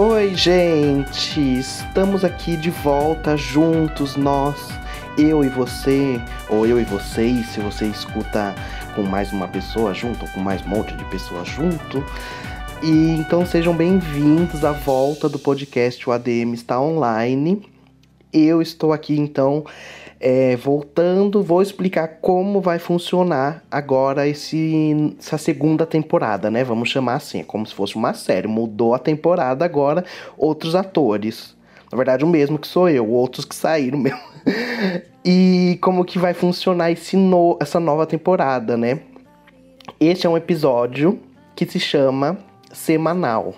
Oi, gente! Estamos aqui de volta juntos, nós, eu e você, ou eu e vocês, se você escuta com mais uma pessoa junto, ou com mais um monte de pessoas junto. E então sejam bem-vindos à volta do podcast O ADM está online. Eu estou aqui então é, voltando, vou explicar como vai funcionar agora esse, essa segunda temporada, né? Vamos chamar assim, é como se fosse uma série. Mudou a temporada agora, outros atores. Na verdade, o mesmo que sou eu, outros que saíram mesmo. e como que vai funcionar esse no, essa nova temporada, né? Este é um episódio que se chama Semanal.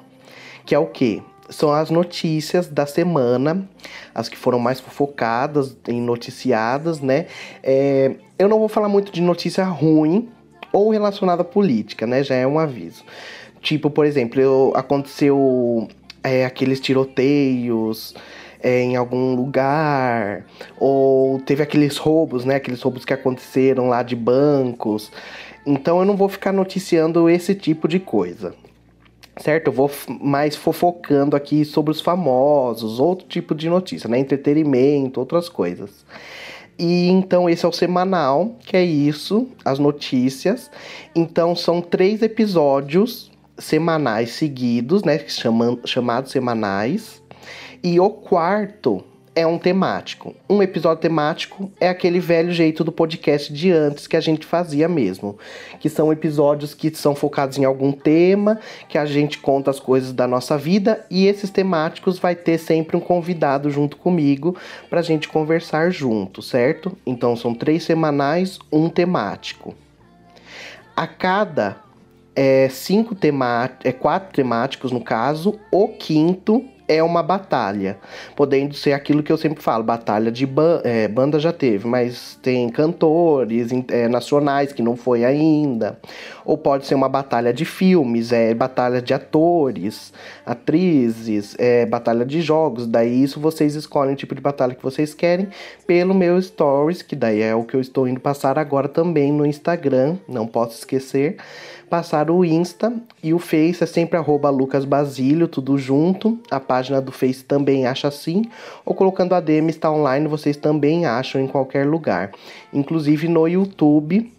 Que é o quê? São as notícias da semana, as que foram mais fofocadas e noticiadas, né? É, eu não vou falar muito de notícia ruim ou relacionada à política, né? Já é um aviso. Tipo, por exemplo, eu, aconteceu é, aqueles tiroteios é, em algum lugar, ou teve aqueles roubos, né? Aqueles roubos que aconteceram lá de bancos. Então eu não vou ficar noticiando esse tipo de coisa certo? Eu vou mais fofocando aqui sobre os famosos, outro tipo de notícia, né? Entretenimento, outras coisas. E então esse é o semanal, que é isso, as notícias. Então são três episódios semanais seguidos, né? chamados semanais. E o quarto é um temático. Um episódio temático é aquele velho jeito do podcast de antes que a gente fazia mesmo. Que são episódios que são focados em algum tema, que a gente conta as coisas da nossa vida e esses temáticos vai ter sempre um convidado junto comigo pra gente conversar junto, certo? Então são três semanais, um temático. A cada é, cinco temáticos, é, quatro temáticos no caso, o quinto é uma batalha, podendo ser aquilo que eu sempre falo, batalha de ba é, banda já teve, mas tem cantores é, nacionais que não foi ainda, ou pode ser uma batalha de filmes, é batalha de atores, atrizes, é batalha de jogos, daí isso vocês escolhem o tipo de batalha que vocês querem pelo meu stories, que daí é o que eu estou indo passar agora também no Instagram, não posso esquecer passar o Insta e o Face é sempre arroba Lucas Basílio, tudo junto. A página do Face também acha assim. Ou colocando a DM está online, vocês também acham em qualquer lugar. Inclusive no YouTube,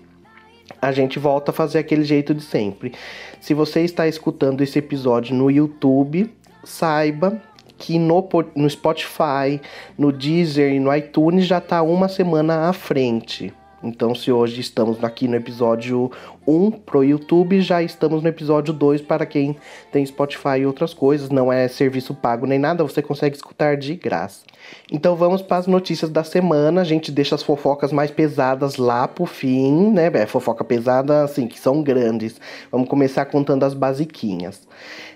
a gente volta a fazer aquele jeito de sempre. Se você está escutando esse episódio no YouTube, saiba que no, no Spotify, no Deezer e no iTunes já está uma semana à frente. Então, se hoje estamos aqui no episódio 1 pro YouTube, já estamos no episódio 2 para quem tem Spotify e outras coisas. Não é serviço pago nem nada, você consegue escutar de graça. Então vamos para as notícias da semana. A gente deixa as fofocas mais pesadas lá pro fim, né? É, fofoca pesada, assim, que são grandes. Vamos começar contando as basiquinhas.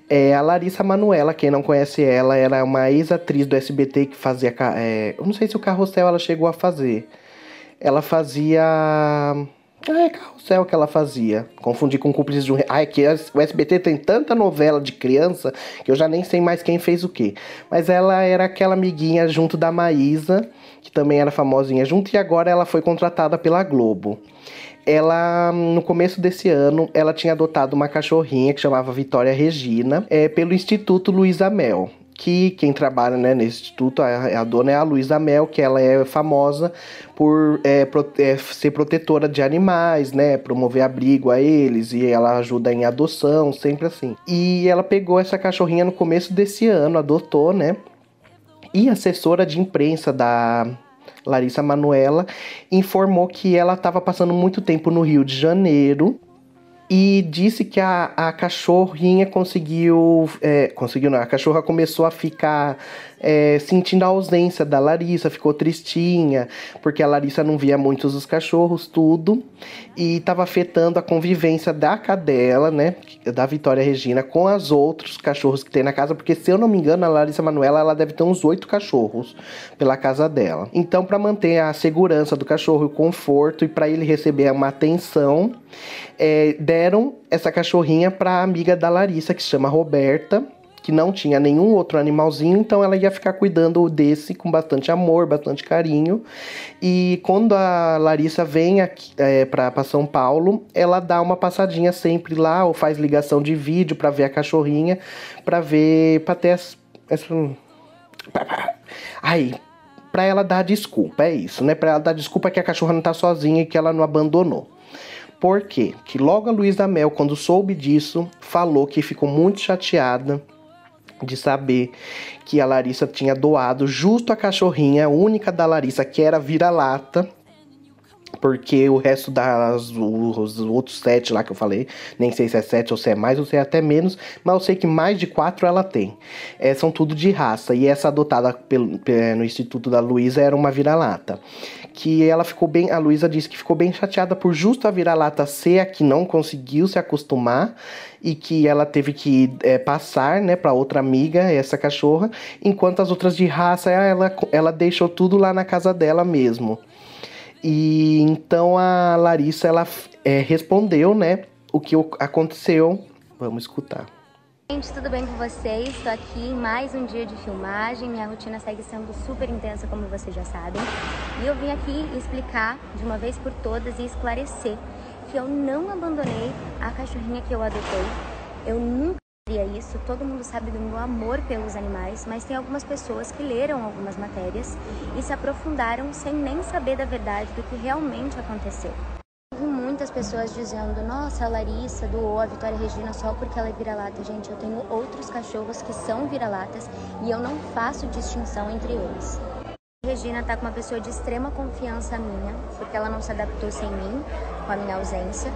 É, a Larissa Manuela, quem não conhece ela, era uma ex-atriz do SBT que fazia. É, eu não sei se o carrossel ela chegou a fazer ela fazia. Ah, é carrossel que ela fazia. Confundi com cúmplices de um. Ah, é que o SBT tem tanta novela de criança que eu já nem sei mais quem fez o quê. Mas ela era aquela amiguinha junto da Maísa, que também era famosinha junto, e agora ela foi contratada pela Globo. Ela, no começo desse ano, ela tinha adotado uma cachorrinha que chamava Vitória Regina, é, pelo Instituto Luísa Mel que quem trabalha né, nesse instituto, a, a dona é a Luísa Mel, que ela é famosa por é, é, ser protetora de animais, né? Promover abrigo a eles e ela ajuda em adoção, sempre assim. E ela pegou essa cachorrinha no começo desse ano, adotou, né? E assessora de imprensa da Larissa Manuela informou que ela estava passando muito tempo no Rio de Janeiro e disse que a, a cachorrinha conseguiu. É, conseguiu não, a cachorra começou a ficar é, sentindo a ausência da Larissa, ficou tristinha, porque a Larissa não via muitos dos cachorros, tudo, e estava afetando a convivência da cadela, né, da Vitória Regina, com os outros cachorros que tem na casa, porque se eu não me engano, a Larissa Manuela ela deve ter uns oito cachorros pela casa dela. Então, para manter a segurança do cachorro, o conforto e para ele receber uma atenção, é, deram essa cachorrinha para a amiga da Larissa, que se chama Roberta que não tinha nenhum outro animalzinho, então ela ia ficar cuidando desse com bastante amor, bastante carinho. E quando a Larissa vem aqui, é, para São Paulo, ela dá uma passadinha sempre lá, ou faz ligação de vídeo para ver a cachorrinha, para ver, para ter essa. Aí, para ela dar desculpa, é isso, né? Para ela dar desculpa que a cachorra não tá sozinha e que ela não abandonou. Por quê? Que logo a Luísa Mel, quando soube disso, falou que ficou muito chateada de saber que a Larissa tinha doado justo a cachorrinha única da Larissa, que era vira-lata, porque o resto das os outros sete lá que eu falei, nem sei se é sete ou se é mais ou se é até menos, mas eu sei que mais de quatro ela tem. É, são tudo de raça e essa adotada pelo, no Instituto da Luísa era uma vira-lata. Que ela ficou bem, a Luísa disse que ficou bem chateada por justo a vira-lata ser a que não conseguiu se acostumar e que ela teve que é, passar, né, para outra amiga essa cachorra, enquanto as outras de raça ela, ela deixou tudo lá na casa dela mesmo. E então a Larissa ela é, respondeu, né, o que aconteceu. Vamos escutar. Gente, tudo bem com vocês? Estou aqui em mais um dia de filmagem. Minha rotina segue sendo super intensa, como vocês já sabem. E eu vim aqui explicar de uma vez por todas e esclarecer que eu não abandonei a cachorrinha que eu adotei. Eu nunca isso, todo mundo sabe do meu amor pelos animais, mas tem algumas pessoas que leram algumas matérias e se aprofundaram sem nem saber da verdade do que realmente aconteceu. Muitas pessoas dizendo, nossa, a Larissa doou a Vitória Regina só porque ela é vira-lata. Gente, eu tenho outros cachorros que são vira-latas e eu não faço distinção entre eles. A Regina tá com uma pessoa de extrema confiança minha, porque ela não se adaptou sem mim, com a minha ausência.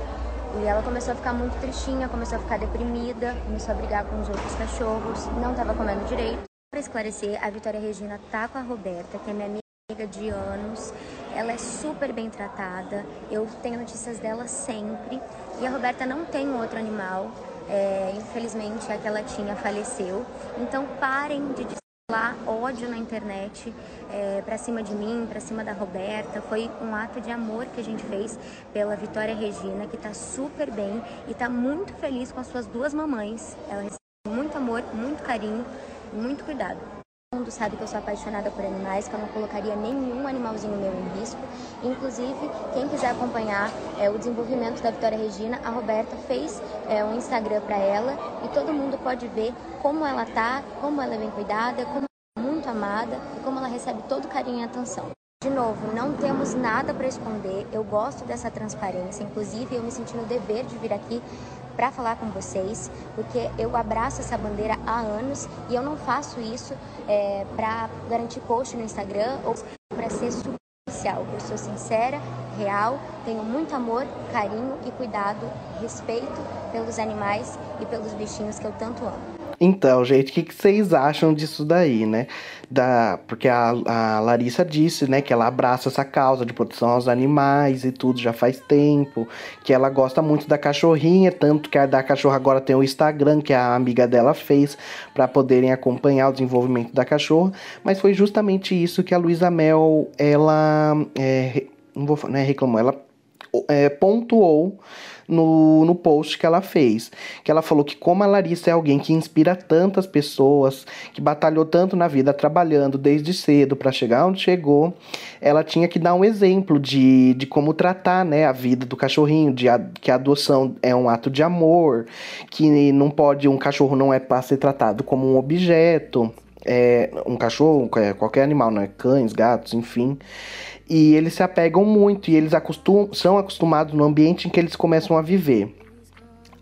E ela começou a ficar muito tristinha, começou a ficar deprimida, começou a brigar com os outros cachorros, não estava comendo direito. Para esclarecer, a Vitória Regina tá com a Roberta, que é minha amiga de anos. Ela é super bem tratada, eu tenho notícias dela sempre. E a Roberta não tem outro animal, é, infelizmente a que ela tinha faleceu. Então parem de lá ódio na internet é, para cima de mim, para cima da Roberta. Foi um ato de amor que a gente fez pela Vitória Regina, que está super bem e está muito feliz com as suas duas mamães. Ela recebe muito amor, muito carinho muito cuidado. Todo mundo sabe que eu sou apaixonada por animais, que eu não colocaria nenhum animalzinho meu em risco. Inclusive, quem quiser acompanhar é, o desenvolvimento da Vitória Regina, a Roberta fez é, um Instagram para ela e todo mundo pode ver como ela tá, como ela é bem cuidada, como ela é muito amada e como ela recebe todo carinho e atenção. De novo, não temos nada para esconder. Eu gosto dessa transparência. Inclusive, eu me senti no dever de vir aqui para falar com vocês, porque eu abraço essa bandeira há anos e eu não faço isso é, para garantir post no Instagram ou para ser superficial. Eu sou sincera, real, tenho muito amor, carinho e cuidado, respeito pelos animais e pelos bichinhos que eu tanto amo. Então, gente, o que, que, vocês acham disso daí, né? Da, porque a, a, Larissa disse, né, que ela abraça essa causa de proteção aos animais e tudo já faz tempo, que ela gosta muito da cachorrinha, tanto que a da cachorra agora tem o Instagram que a amiga dela fez para poderem acompanhar o desenvolvimento da cachorra, mas foi justamente isso que a Luísa Mel, ela, é, não vou, né, reclamou, ela é, pontuou no, no post que ela fez. Que ela falou que como a Larissa é alguém que inspira tantas pessoas, que batalhou tanto na vida trabalhando desde cedo para chegar onde chegou, ela tinha que dar um exemplo de, de como tratar né, a vida do cachorrinho, de a, que a adoção é um ato de amor, que não pode, um cachorro não é para ser tratado como um objeto. É, um cachorro, é, qualquer animal, né? Cães, gatos, enfim e eles se apegam muito e eles acostum são acostumados no ambiente em que eles começam a viver.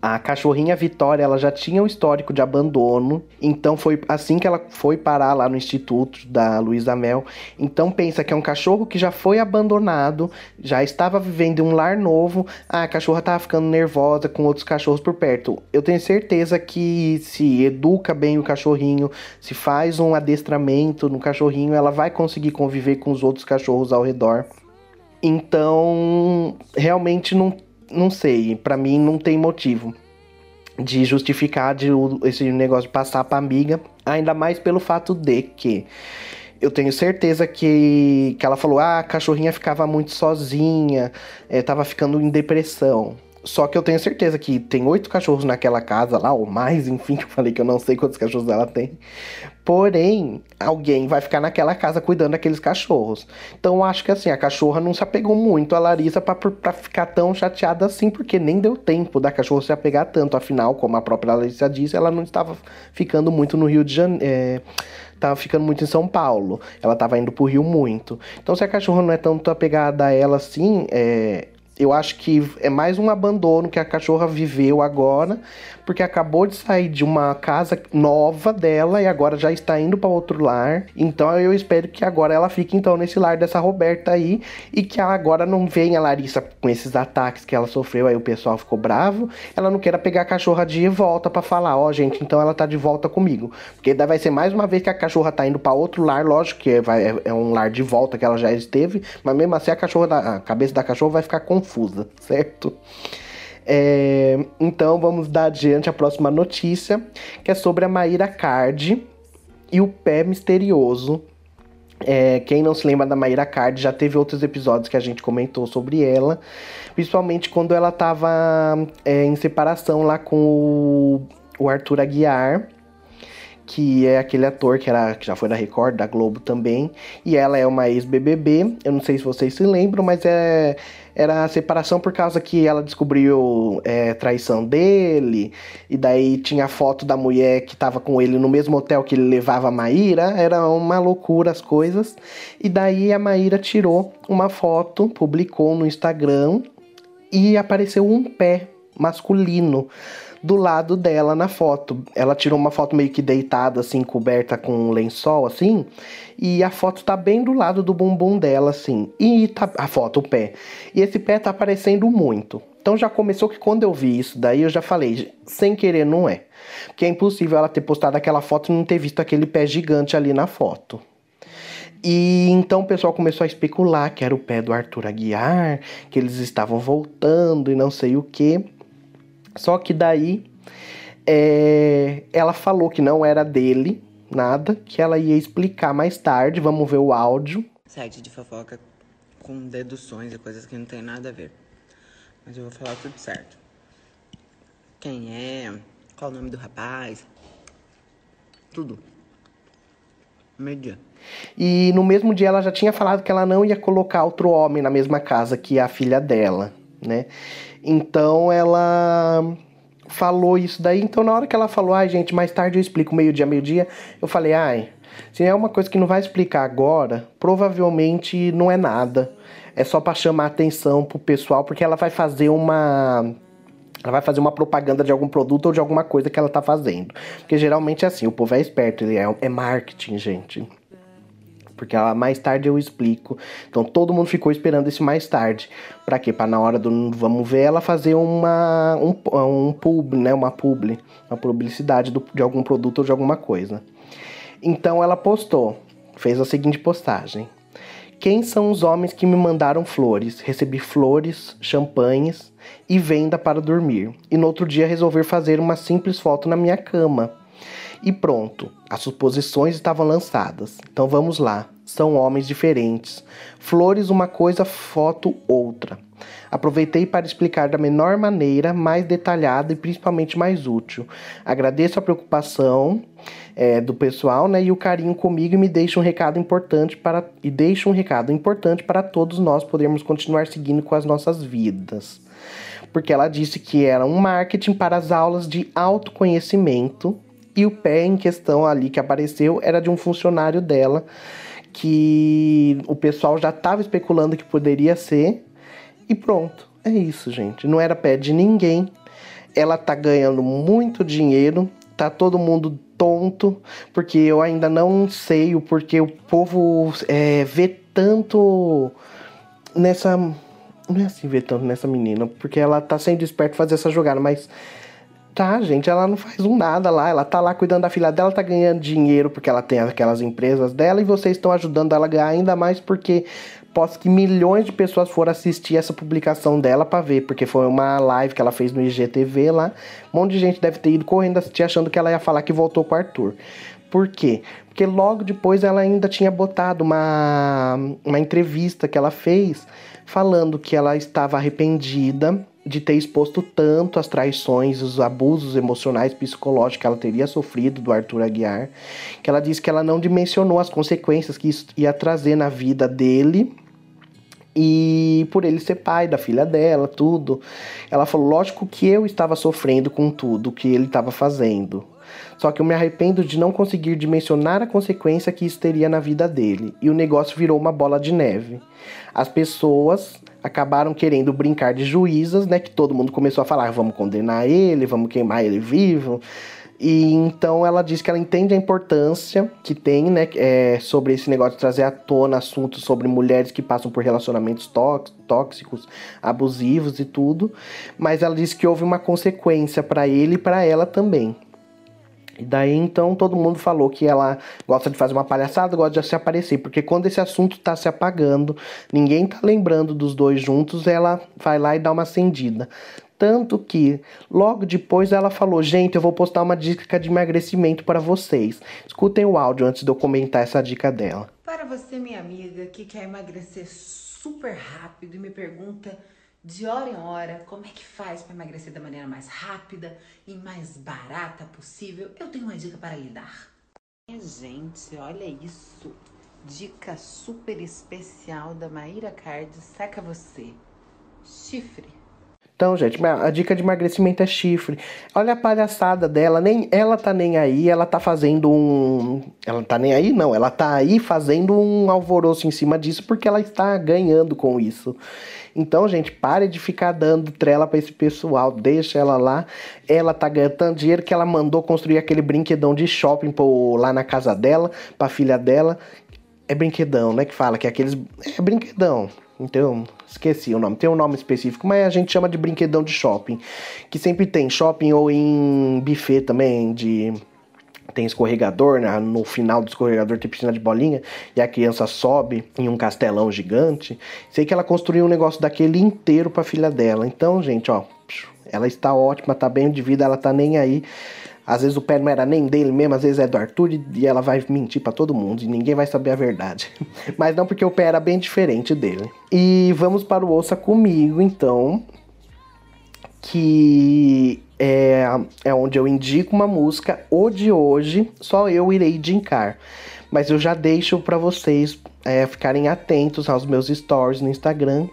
A cachorrinha Vitória, ela já tinha um histórico de abandono, então foi assim que ela foi parar lá no instituto da Luísa Mel. Então pensa que é um cachorro que já foi abandonado, já estava vivendo em um lar novo. A cachorra estava ficando nervosa com outros cachorros por perto. Eu tenho certeza que se educa bem o cachorrinho, se faz um adestramento no cachorrinho, ela vai conseguir conviver com os outros cachorros ao redor. Então, realmente não não sei, para mim não tem motivo de justificar de esse negócio de passar pra amiga, ainda mais pelo fato de que eu tenho certeza que, que ela falou: ah, a cachorrinha ficava muito sozinha, é, tava ficando em depressão. Só que eu tenho certeza que tem oito cachorros naquela casa lá, ou mais, enfim, que eu falei que eu não sei quantos cachorros ela tem. Porém, alguém vai ficar naquela casa cuidando daqueles cachorros. Então eu acho que assim, a cachorra não se apegou muito a Larissa para ficar tão chateada assim, porque nem deu tempo da cachorra se apegar tanto. Afinal, como a própria Larissa disse, ela não estava ficando muito no Rio de Janeiro. É, estava ficando muito em São Paulo. Ela estava indo pro Rio muito. Então, se a cachorra não é tanto apegada a ela assim, é, eu acho que é mais um abandono que a cachorra viveu agora, porque acabou de sair de uma casa nova dela e agora já está indo para outro lar. Então eu espero que agora ela fique então nesse lar dessa Roberta aí e que agora não venha a Larissa com esses ataques que ela sofreu, aí o pessoal ficou bravo, ela não queira pegar a cachorra de volta para falar, ó, oh, gente, então ela tá de volta comigo. Porque daí vai ser mais uma vez que a cachorra tá indo para outro lar, lógico que vai, é um lar de volta que ela já esteve, mas mesmo assim a cachorra da, a cabeça da cachorra vai ficar confusa confusa, certo? É, então vamos dar adiante a próxima notícia, que é sobre a Maíra Card e o pé misterioso. É, quem não se lembra da Maíra Card já teve outros episódios que a gente comentou sobre ela, principalmente quando ela estava é, em separação lá com o, o Arthur Aguiar que é aquele ator que, era, que já foi da Record, da Globo também, e ela é uma ex-BBB, eu não sei se vocês se lembram, mas é, era a separação por causa que ela descobriu é, traição dele, e daí tinha foto da mulher que tava com ele no mesmo hotel que ele levava a Maíra, era uma loucura as coisas, e daí a Maíra tirou uma foto, publicou no Instagram, e apareceu um pé masculino do lado dela na foto. Ela tirou uma foto meio que deitada, assim, coberta com um lençol, assim, e a foto tá bem do lado do bumbum dela, assim. E tá a foto, o pé. E esse pé tá aparecendo muito. Então já começou que quando eu vi isso daí, eu já falei, sem querer não é. Porque é impossível ela ter postado aquela foto e não ter visto aquele pé gigante ali na foto. E então o pessoal começou a especular que era o pé do Arthur Aguiar, que eles estavam voltando e não sei o que. Só que daí é, ela falou que não era dele, nada, que ela ia explicar mais tarde. Vamos ver o áudio. Site de fofoca com deduções e coisas que não tem nada a ver. Mas eu vou falar tudo certo. Quem é? Qual o nome do rapaz? Tudo. Media. E no mesmo dia ela já tinha falado que ela não ia colocar outro homem na mesma casa que a filha dela, né? Então ela falou isso daí. Então na hora que ela falou, ai gente, mais tarde eu explico, meio-dia, meio-dia, eu falei, ai, se é uma coisa que não vai explicar agora, provavelmente não é nada. É só para chamar atenção pro pessoal, porque ela vai fazer uma ela vai fazer uma propaganda de algum produto ou de alguma coisa que ela tá fazendo. Porque geralmente é assim, o povo é esperto, ele é, é marketing, gente porque ela, mais tarde eu explico. Então todo mundo ficou esperando esse mais tarde. Para quê? Para na hora do vamos ver ela fazer uma um, um pub, né, uma publi, uma publicidade do, de algum produto ou de alguma coisa. Então ela postou, fez a seguinte postagem: Quem são os homens que me mandaram flores? Recebi flores, champanhes e venda para dormir. E no outro dia resolver fazer uma simples foto na minha cama. E pronto, as suposições estavam lançadas. Então vamos lá. São homens diferentes. Flores uma coisa, foto outra. Aproveitei para explicar da menor maneira, mais detalhada e principalmente mais útil. Agradeço a preocupação é, do pessoal né, e o carinho comigo e me deixa um recado importante para e deixa um recado importante para todos nós podermos continuar seguindo com as nossas vidas. Porque ela disse que era um marketing para as aulas de autoconhecimento e o pé em questão ali que apareceu era de um funcionário dela, que o pessoal já estava especulando que poderia ser. E pronto, é isso, gente. Não era pé de ninguém. Ela tá ganhando muito dinheiro, tá todo mundo tonto, porque eu ainda não sei o porquê o povo é, vê tanto nessa. Não é assim ver tanto nessa menina, porque ela tá sendo esperta fazer essa jogada, mas Tá, gente, ela não faz um nada lá. Ela tá lá cuidando da filha dela, tá ganhando dinheiro porque ela tem aquelas empresas dela e vocês estão ajudando ela a ganhar ainda mais porque posso que milhões de pessoas foram assistir essa publicação dela para ver, porque foi uma live que ela fez no IGTV lá. Um monte de gente deve ter ido correndo assistir achando que ela ia falar que voltou com o Arthur. Por quê? Porque logo depois ela ainda tinha botado uma, uma entrevista que ela fez falando que ela estava arrependida de ter exposto tanto as traições, os abusos emocionais, psicológicos que ela teria sofrido do Arthur Aguiar, que ela disse que ela não dimensionou as consequências que isso ia trazer na vida dele e por ele ser pai da filha dela, tudo. Ela falou: lógico que eu estava sofrendo com tudo que ele estava fazendo. Só que eu me arrependo de não conseguir dimensionar a consequência que isso teria na vida dele. E o negócio virou uma bola de neve. As pessoas acabaram querendo brincar de juízas, né? Que todo mundo começou a falar: vamos condenar ele, vamos queimar ele vivo. E então ela diz que ela entende a importância que tem, né, é, sobre esse negócio de trazer à tona assuntos sobre mulheres que passam por relacionamentos tóxicos, abusivos e tudo, mas ela diz que houve uma consequência para ele e para ela também. E daí então todo mundo falou que ela gosta de fazer uma palhaçada, gosta de se aparecer, porque quando esse assunto tá se apagando, ninguém tá lembrando dos dois juntos, ela vai lá e dá uma acendida. Tanto que logo depois ela falou: Gente, eu vou postar uma dica de emagrecimento para vocês. Escutem o áudio antes de eu comentar essa dica dela. Para você, minha amiga, que quer emagrecer super rápido e me pergunta de hora em hora como é que faz para emagrecer da maneira mais rápida e mais barata possível, eu tenho uma dica para lhe dar. Gente, olha isso! Dica super especial da Maíra Card Seca Você. Chifre. Então, gente, a dica de emagrecimento é chifre. Olha a palhaçada dela, nem ela tá nem aí, ela tá fazendo um, ela tá nem aí não, ela tá aí fazendo um alvoroço em cima disso porque ela está ganhando com isso. Então, gente, pare de ficar dando trela para esse pessoal, deixa ela lá. Ela tá ganhando tanto dinheiro que ela mandou construir aquele brinquedão de shopping pro, lá na casa dela, pra filha dela. É brinquedão, né, que fala que é aqueles é brinquedão. Então, esqueci o nome. Tem um nome específico, mas a gente chama de brinquedão de shopping. Que sempre tem shopping ou em buffet também, de. Tem escorregador, né? no final do escorregador tem piscina de bolinha e a criança sobe em um castelão gigante. Sei que ela construiu um negócio daquele inteiro pra filha dela. Então, gente, ó, ela está ótima, tá bem de vida, ela tá nem aí. Às vezes o pé não era nem dele mesmo, às vezes é do Arthur e ela vai mentir para todo mundo e ninguém vai saber a verdade. Mas não porque o pé era bem diferente dele. E vamos para o Ouça Comigo, então. Que é, é onde eu indico uma música. O de hoje, só eu irei indicar. Mas eu já deixo para vocês é, ficarem atentos aos meus stories no Instagram,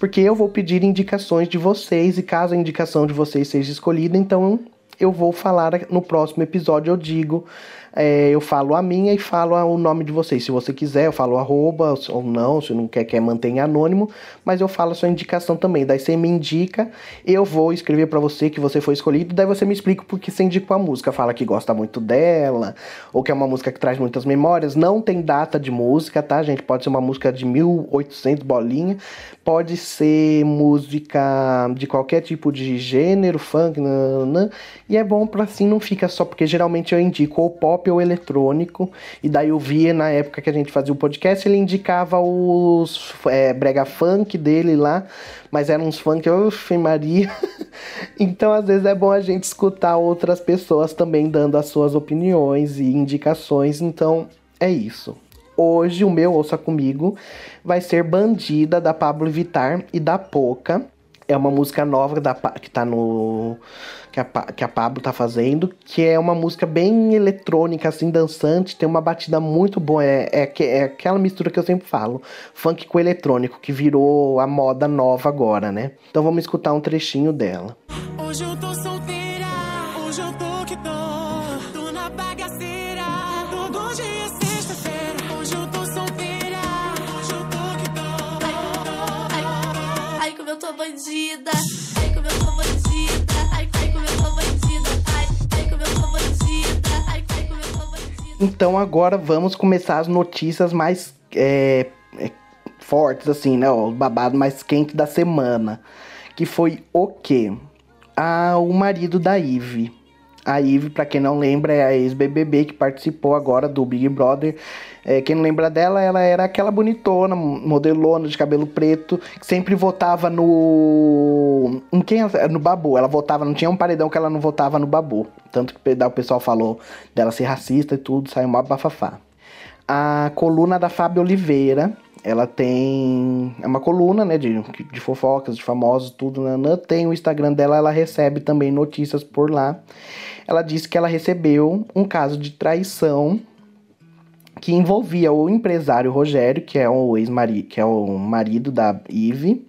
porque eu vou pedir indicações de vocês e caso a indicação de vocês seja escolhida, então eu vou falar no próximo episódio, eu digo é, eu falo a minha e falo o nome de vocês. Se você quiser, eu falo arroba ou não, se não quer, quer manter anônimo, mas eu falo a sua indicação também. Daí você me indica, eu vou escrever para você que você foi escolhido, daí você me explica por que você indicou a música. Fala que gosta muito dela, ou que é uma música que traz muitas memórias. Não tem data de música, tá, gente? Pode ser uma música de 1800 bolinha, pode ser música de qualquer tipo de gênero, funk, nanana, e é bom pra assim não fica só, porque geralmente eu indico ou pop pop ou eletrônico. E daí eu via na época que a gente fazia o podcast, ele indicava os é, brega funk dele lá, mas eram uns funk, oxe, Maria. então às vezes é bom a gente escutar outras pessoas também dando as suas opiniões e indicações. Então é isso. Hoje o meu Ouça Comigo vai ser Bandida da Pablo Vitar e da Poca. É uma música nova da, que tá no que a, que a Pablo tá fazendo, que é uma música bem eletrônica, assim, dançante, tem uma batida muito boa. É, é, é aquela mistura que eu sempre falo: funk com eletrônico, que virou a moda nova agora, né? Então vamos escutar um trechinho dela. Hoje eu tô solteira, hoje eu tô que tô, tô na bagaceira, todo dia é sexta-feira. Hoje eu tô solteira, hoje eu tô que tô. Ai, ai, ai, como eu tô bandida, ai, como eu tô bandida. Então agora vamos começar as notícias mais é, é, fortes, assim, né? O babado mais quente da semana. Que foi o quê? Ah, o marido da Ive. A Ive, para quem não lembra, é a ex-BBB que participou agora do Big Brother. É, quem não lembra dela, ela era aquela bonitona, modelona de cabelo preto, que sempre votava no. Em quem? No Babu. Ela votava, não tinha um paredão que ela não votava no Babu. Tanto que o pessoal falou dela ser racista e tudo, saiu uma bafafá. A coluna da Fábio Oliveira, ela tem é uma coluna, né, de, de fofocas, de famosos, tudo, né, tem o Instagram dela, ela recebe também notícias por lá. Ela disse que ela recebeu um caso de traição que envolvia o empresário Rogério, que é o ex-marido, que é o marido da Ive,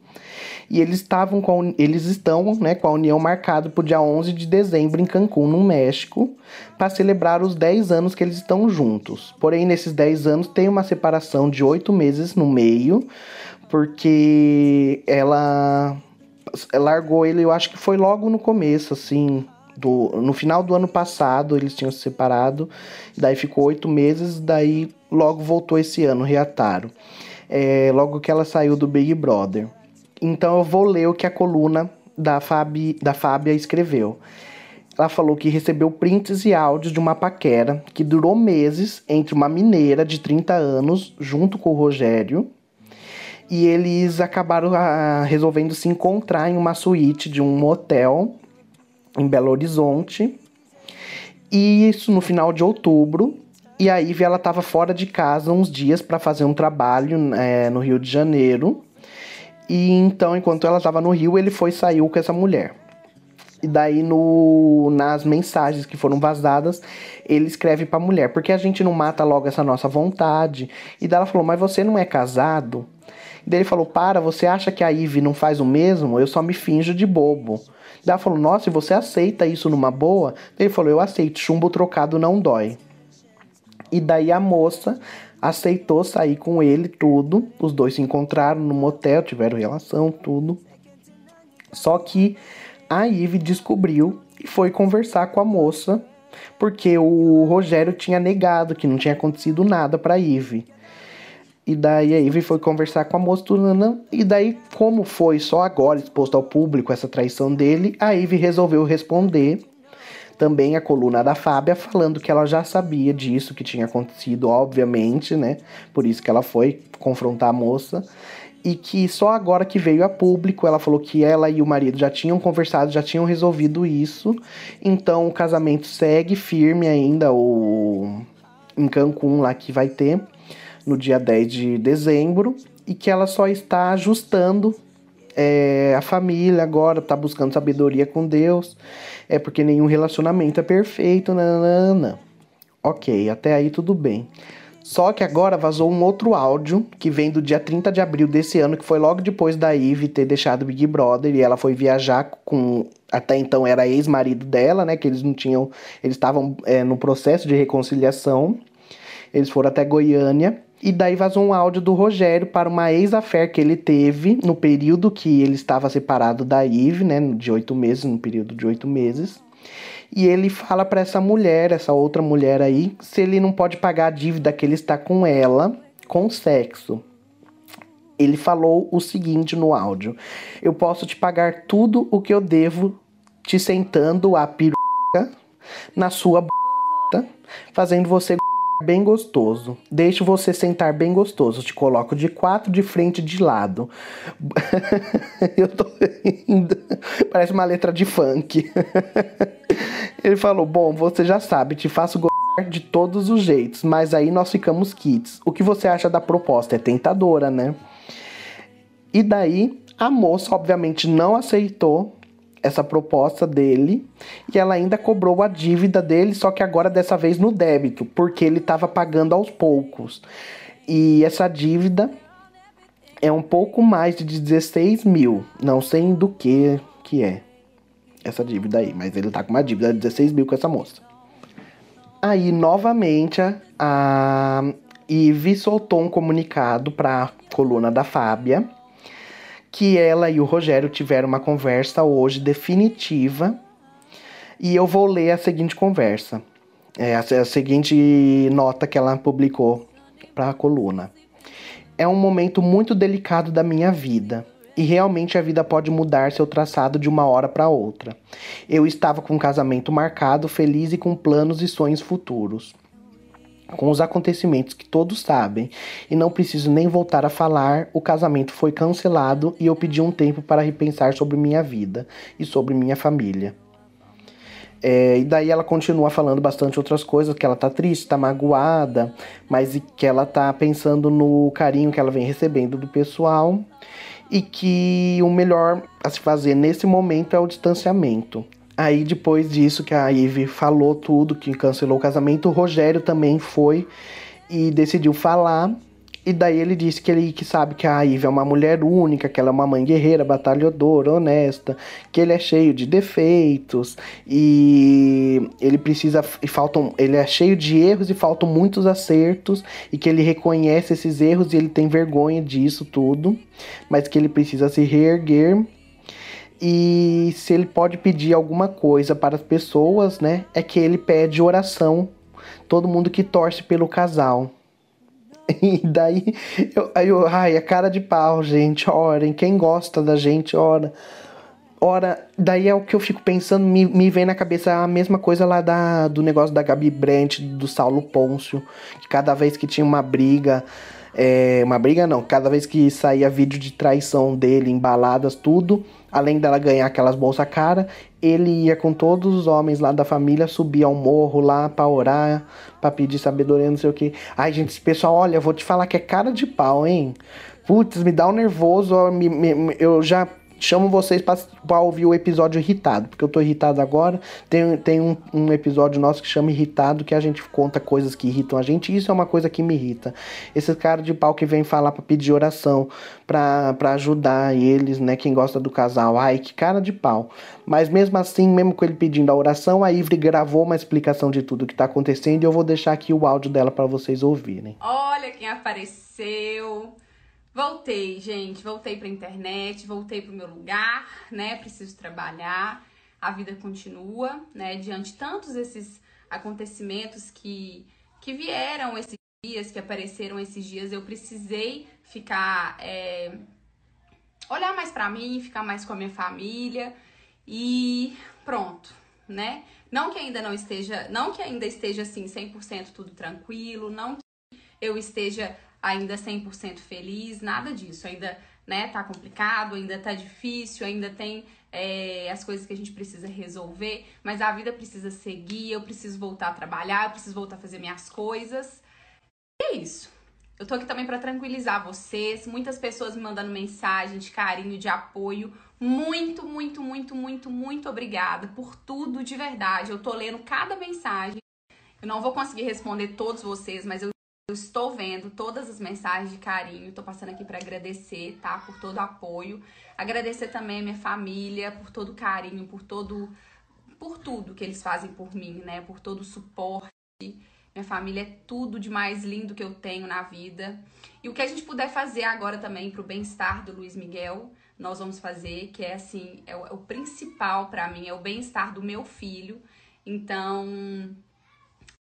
e eles estavam com eles estão, né, com a união marcada para o dia 11 de dezembro em Cancún, no México, para celebrar os 10 anos que eles estão juntos. Porém, nesses 10 anos tem uma separação de 8 meses no meio, porque ela largou ele, eu acho que foi logo no começo, assim, do, no final do ano passado eles tinham se separado, daí ficou oito meses, daí logo voltou esse ano, reataram. É, logo que ela saiu do Big Brother. Então eu vou ler o que a coluna da, Fabi, da Fábia escreveu. Ela falou que recebeu prints e áudios de uma paquera que durou meses entre uma mineira de 30 anos junto com o Rogério. E eles acabaram ah, resolvendo se encontrar em uma suíte de um motel em Belo Horizonte. E isso no final de outubro. E a Ivy ela estava fora de casa uns dias para fazer um trabalho é, no Rio de Janeiro. E então, enquanto ela estava no Rio, ele foi saiu com essa mulher. E daí no nas mensagens que foram vazadas, ele escreve para a mulher: "Porque a gente não mata logo essa nossa vontade?" E daí ela falou: "Mas você não é casado?" E daí ele falou: "Para, você acha que a Ive não faz o mesmo? Eu só me finjo de bobo." Ela falou: "Nossa, e você aceita isso numa boa?" Ele falou: "Eu aceito, chumbo trocado não dói." E daí a moça aceitou sair com ele, tudo. Os dois se encontraram no motel, tiveram relação, tudo. Só que a Ive descobriu e foi conversar com a moça, porque o Rogério tinha negado que não tinha acontecido nada para Ive. E daí a Ive foi conversar com a moça, tudo, e daí, como foi só agora exposto ao público essa traição dele, a Ive resolveu responder também a coluna da Fábia falando que ela já sabia disso que tinha acontecido, obviamente, né? Por isso que ela foi confrontar a moça. E que só agora que veio a público, ela falou que ela e o marido já tinham conversado, já tinham resolvido isso. Então o casamento segue firme ainda, o em Cancún lá que vai ter no dia 10 de dezembro. E que ela só está ajustando é, a família agora, tá buscando sabedoria com Deus é porque nenhum relacionamento é perfeito, nanana. Ok, até aí tudo bem. Só que agora vazou um outro áudio que vem do dia 30 de abril desse ano, que foi logo depois da Ivy ter deixado o Big Brother e ela foi viajar com. Até então era ex-marido dela, né? Que eles não tinham. Eles estavam é, no processo de reconciliação. Eles foram até Goiânia. E daí vazou um áudio do Rogério para uma ex-affair que ele teve no período que ele estava separado da Ive, né? De oito meses, no período de oito meses. E ele fala para essa mulher, essa outra mulher aí, se ele não pode pagar a dívida que ele está com ela com sexo. Ele falou o seguinte no áudio: Eu posso te pagar tudo o que eu devo te sentando a piroca na sua b... fazendo você bem gostoso. Deixo você sentar bem gostoso. Te coloco de quatro de frente de lado. Eu tô rindo. Parece uma letra de funk. Ele falou: Bom, você já sabe, te faço gostar de todos os jeitos, mas aí nós ficamos kits. O que você acha da proposta? É tentadora, né? E daí a moça, obviamente, não aceitou essa proposta dele e ela ainda cobrou a dívida dele, só que agora dessa vez no débito, porque ele estava pagando aos poucos. E essa dívida é um pouco mais de 16 mil, não sei do que que é essa dívida aí, mas ele tá com uma dívida de 16 mil com essa moça. Aí, novamente, a Ive soltou um comunicado para a coluna da Fábia, que ela e o Rogério tiveram uma conversa hoje definitiva. E eu vou ler a seguinte conversa. É a, a seguinte nota que ela publicou para a coluna. É um momento muito delicado da minha vida. E realmente a vida pode mudar seu traçado de uma hora para outra. Eu estava com um casamento marcado, feliz e com planos e sonhos futuros com os acontecimentos que todos sabem e não preciso nem voltar a falar, o casamento foi cancelado e eu pedi um tempo para repensar sobre minha vida e sobre minha família. É, e daí ela continua falando bastante outras coisas, que ela tá triste, tá magoada, mas que ela tá pensando no carinho que ela vem recebendo do pessoal e que o melhor a se fazer nesse momento é o distanciamento. Aí depois disso que a Ivy falou tudo, que cancelou o casamento, o Rogério também foi e decidiu falar. E daí ele disse que ele que sabe que a Ivy é uma mulher única, que ela é uma mãe guerreira, batalhadora, honesta, que ele é cheio de defeitos e ele precisa e faltam, ele é cheio de erros e faltam muitos acertos e que ele reconhece esses erros e ele tem vergonha disso tudo, mas que ele precisa se reerguer e se ele pode pedir alguma coisa para as pessoas, né, é que ele pede oração. Todo mundo que torce pelo casal. E daí, eu, eu, ai, a cara de pau, gente, orem. Quem gosta da gente, ora. Ora, daí é o que eu fico pensando, me, me vem na cabeça a mesma coisa lá da, do negócio da Gabi Brent, do Saulo Pôncio, que cada vez que tinha uma briga, é, uma briga não, cada vez que saía vídeo de traição dele, embaladas, tudo, além dela ganhar aquelas bolsas cara, ele ia com todos os homens lá da família subir ao morro lá pra orar, pra pedir sabedoria, não sei o que. Ai, gente, esse pessoal, olha, eu vou te falar que é cara de pau, hein? Putz, me dá um nervoso, eu já chamo vocês para ouvir o episódio irritado, porque eu tô irritado agora. Tem, tem um, um, episódio nosso que chama Irritado, que a gente conta coisas que irritam a gente, e isso é uma coisa que me irrita. Esse cara de pau que vem falar para pedir oração, para ajudar eles, né? Quem gosta do casal. Ai, que cara de pau. Mas mesmo assim, mesmo com ele pedindo a oração, a Ivry gravou uma explicação de tudo que tá acontecendo e eu vou deixar aqui o áudio dela para vocês ouvirem. Olha quem apareceu. Voltei, gente, voltei para a internet, voltei para o meu lugar, né? Preciso trabalhar, a vida continua, né? Diante de tantos esses acontecimentos que, que vieram esses dias, que apareceram esses dias, eu precisei ficar, é, olhar mais para mim, ficar mais com a minha família e pronto, né? Não que ainda não esteja, não que ainda esteja assim 100% tudo tranquilo, não que eu esteja ainda 100% feliz, nada disso. Ainda, né, tá complicado, ainda tá difícil, ainda tem é, as coisas que a gente precisa resolver, mas a vida precisa seguir, eu preciso voltar a trabalhar, eu preciso voltar a fazer minhas coisas. E é isso. Eu tô aqui também para tranquilizar vocês, muitas pessoas me mandando mensagem de carinho, de apoio. Muito, muito, muito, muito, muito obrigada por tudo de verdade. Eu tô lendo cada mensagem. Eu não vou conseguir responder todos vocês, mas eu eu estou vendo todas as mensagens de carinho, estou passando aqui para agradecer, tá? Por todo o apoio. Agradecer também a minha família por todo o carinho, por todo por tudo que eles fazem por mim, né? Por todo o suporte. Minha família é tudo de mais lindo que eu tenho na vida. E o que a gente puder fazer agora também pro bem-estar do Luiz Miguel, nós vamos fazer, que é assim, é o, é o principal para mim, é o bem-estar do meu filho. Então,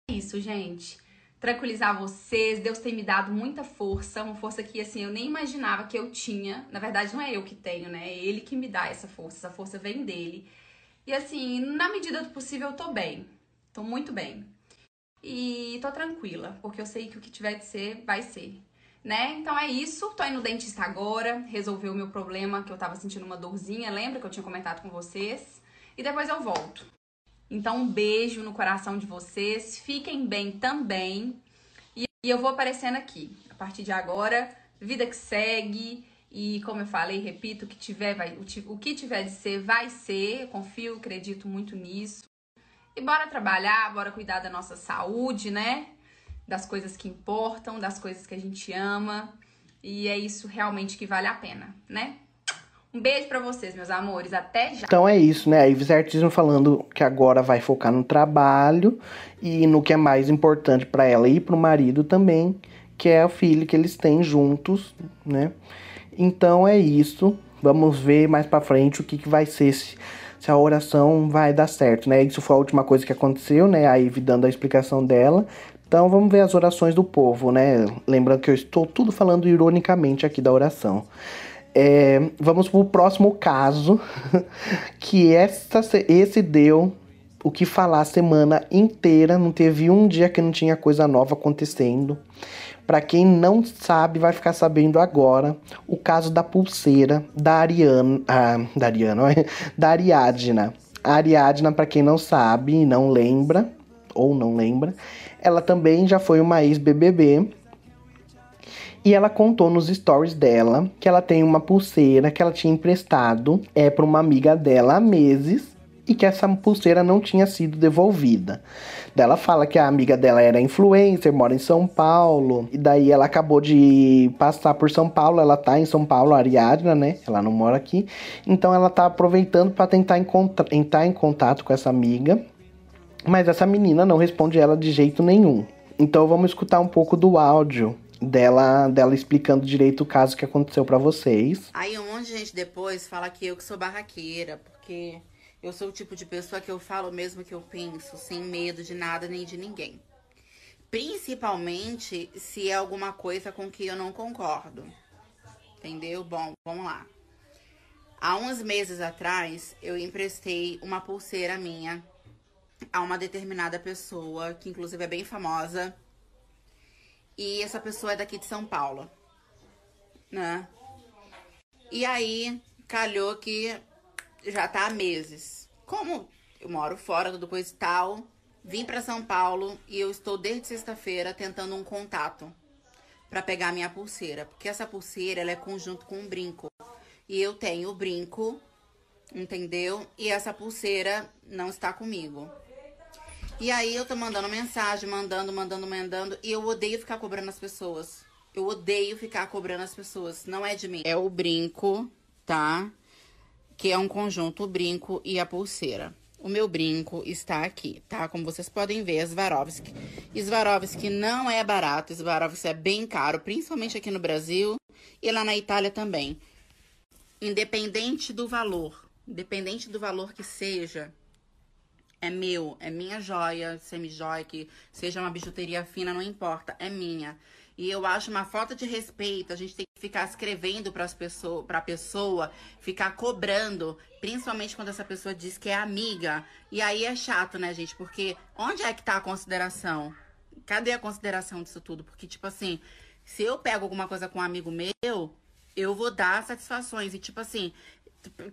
é isso, gente tranquilizar vocês. Deus tem me dado muita força, uma força que assim eu nem imaginava que eu tinha. Na verdade, não é eu que tenho, né? É ele que me dá essa força. Essa força vem dele. E assim, na medida do possível, eu tô bem. Tô muito bem. E tô tranquila, porque eu sei que o que tiver de ser, vai ser. Né? Então é isso. Tô indo no dentista agora, resolver o meu problema, que eu tava sentindo uma dorzinha, lembra que eu tinha comentado com vocês? E depois eu volto. Então, um beijo no coração de vocês. Fiquem bem também. E eu vou aparecendo aqui. A partir de agora, vida que segue. E como eu falei, repito, o que tiver, vai, o, que tiver de ser, vai ser. Eu confio, acredito muito nisso. E bora trabalhar, bora cuidar da nossa saúde, né? Das coisas que importam, das coisas que a gente ama. E é isso realmente que vale a pena, né? Um beijo para vocês, meus amores. Até já. Então é isso, né? A Ives Artismo falando que agora vai focar no trabalho e no que é mais importante para ela e para o marido também, que é o filho que eles têm juntos, né? Então é isso. Vamos ver mais para frente o que, que vai ser se, se a oração vai dar certo, né? Isso foi a última coisa que aconteceu, né? A Ivy dando a explicação dela. Então vamos ver as orações do povo, né? Lembrando que eu estou tudo falando ironicamente aqui da oração. É, vamos para o próximo caso, que essa, esse deu o que falar a semana inteira, não teve um dia que não tinha coisa nova acontecendo. Para quem não sabe, vai ficar sabendo agora o caso da pulseira da Ariana, ah, da Ariana, da Ariadna. A Ariadna, para quem não sabe não lembra, ou não lembra, ela também já foi uma ex-BBB. E ela contou nos stories dela que ela tem uma pulseira que ela tinha emprestado é para uma amiga dela há meses e que essa pulseira não tinha sido devolvida. Ela fala que a amiga dela era influencer, mora em São Paulo, e daí ela acabou de passar por São Paulo, ela tá em São Paulo, Ariadna, né? Ela não mora aqui. Então ela tá aproveitando para tentar entrar em contato com essa amiga, mas essa menina não responde ela de jeito nenhum. Então vamos escutar um pouco do áudio dela, dela explicando direito o caso que aconteceu para vocês. Aí um monte de gente depois fala que eu que sou barraqueira, porque eu sou o tipo de pessoa que eu falo mesmo que eu penso, sem medo de nada nem de ninguém. Principalmente se é alguma coisa com que eu não concordo. Entendeu? Bom, vamos lá. Há uns meses atrás, eu emprestei uma pulseira minha a uma determinada pessoa, que inclusive é bem famosa. E essa pessoa é daqui de São Paulo, né? E aí, calhou que já tá há meses. Como eu moro fora, tudo coisa e tal, vim para São Paulo e eu estou desde sexta-feira tentando um contato para pegar minha pulseira, porque essa pulseira ela é conjunto com um brinco. E eu tenho o brinco, entendeu? E essa pulseira não está comigo. E aí eu tô mandando mensagem, mandando, mandando, mandando, e eu odeio ficar cobrando as pessoas. Eu odeio ficar cobrando as pessoas, não é de mim. É o brinco, tá? que é um conjunto o brinco e a pulseira. O meu brinco está aqui, tá? Como vocês podem ver, Swarovski. Swarovski não é barato, Swarovski é bem caro, principalmente aqui no Brasil e lá na Itália também. Independente do valor, independente do valor que seja, é meu, é minha joia, semi-joia, que seja uma bijuteria fina, não importa, é minha. E eu acho uma falta de respeito. A gente tem que ficar escrevendo para as para a pessoa, ficar cobrando, principalmente quando essa pessoa diz que é amiga. E aí é chato, né, gente? Porque onde é que tá a consideração? Cadê a consideração disso tudo? Porque tipo assim, se eu pego alguma coisa com um amigo meu, eu vou dar satisfações. E tipo assim,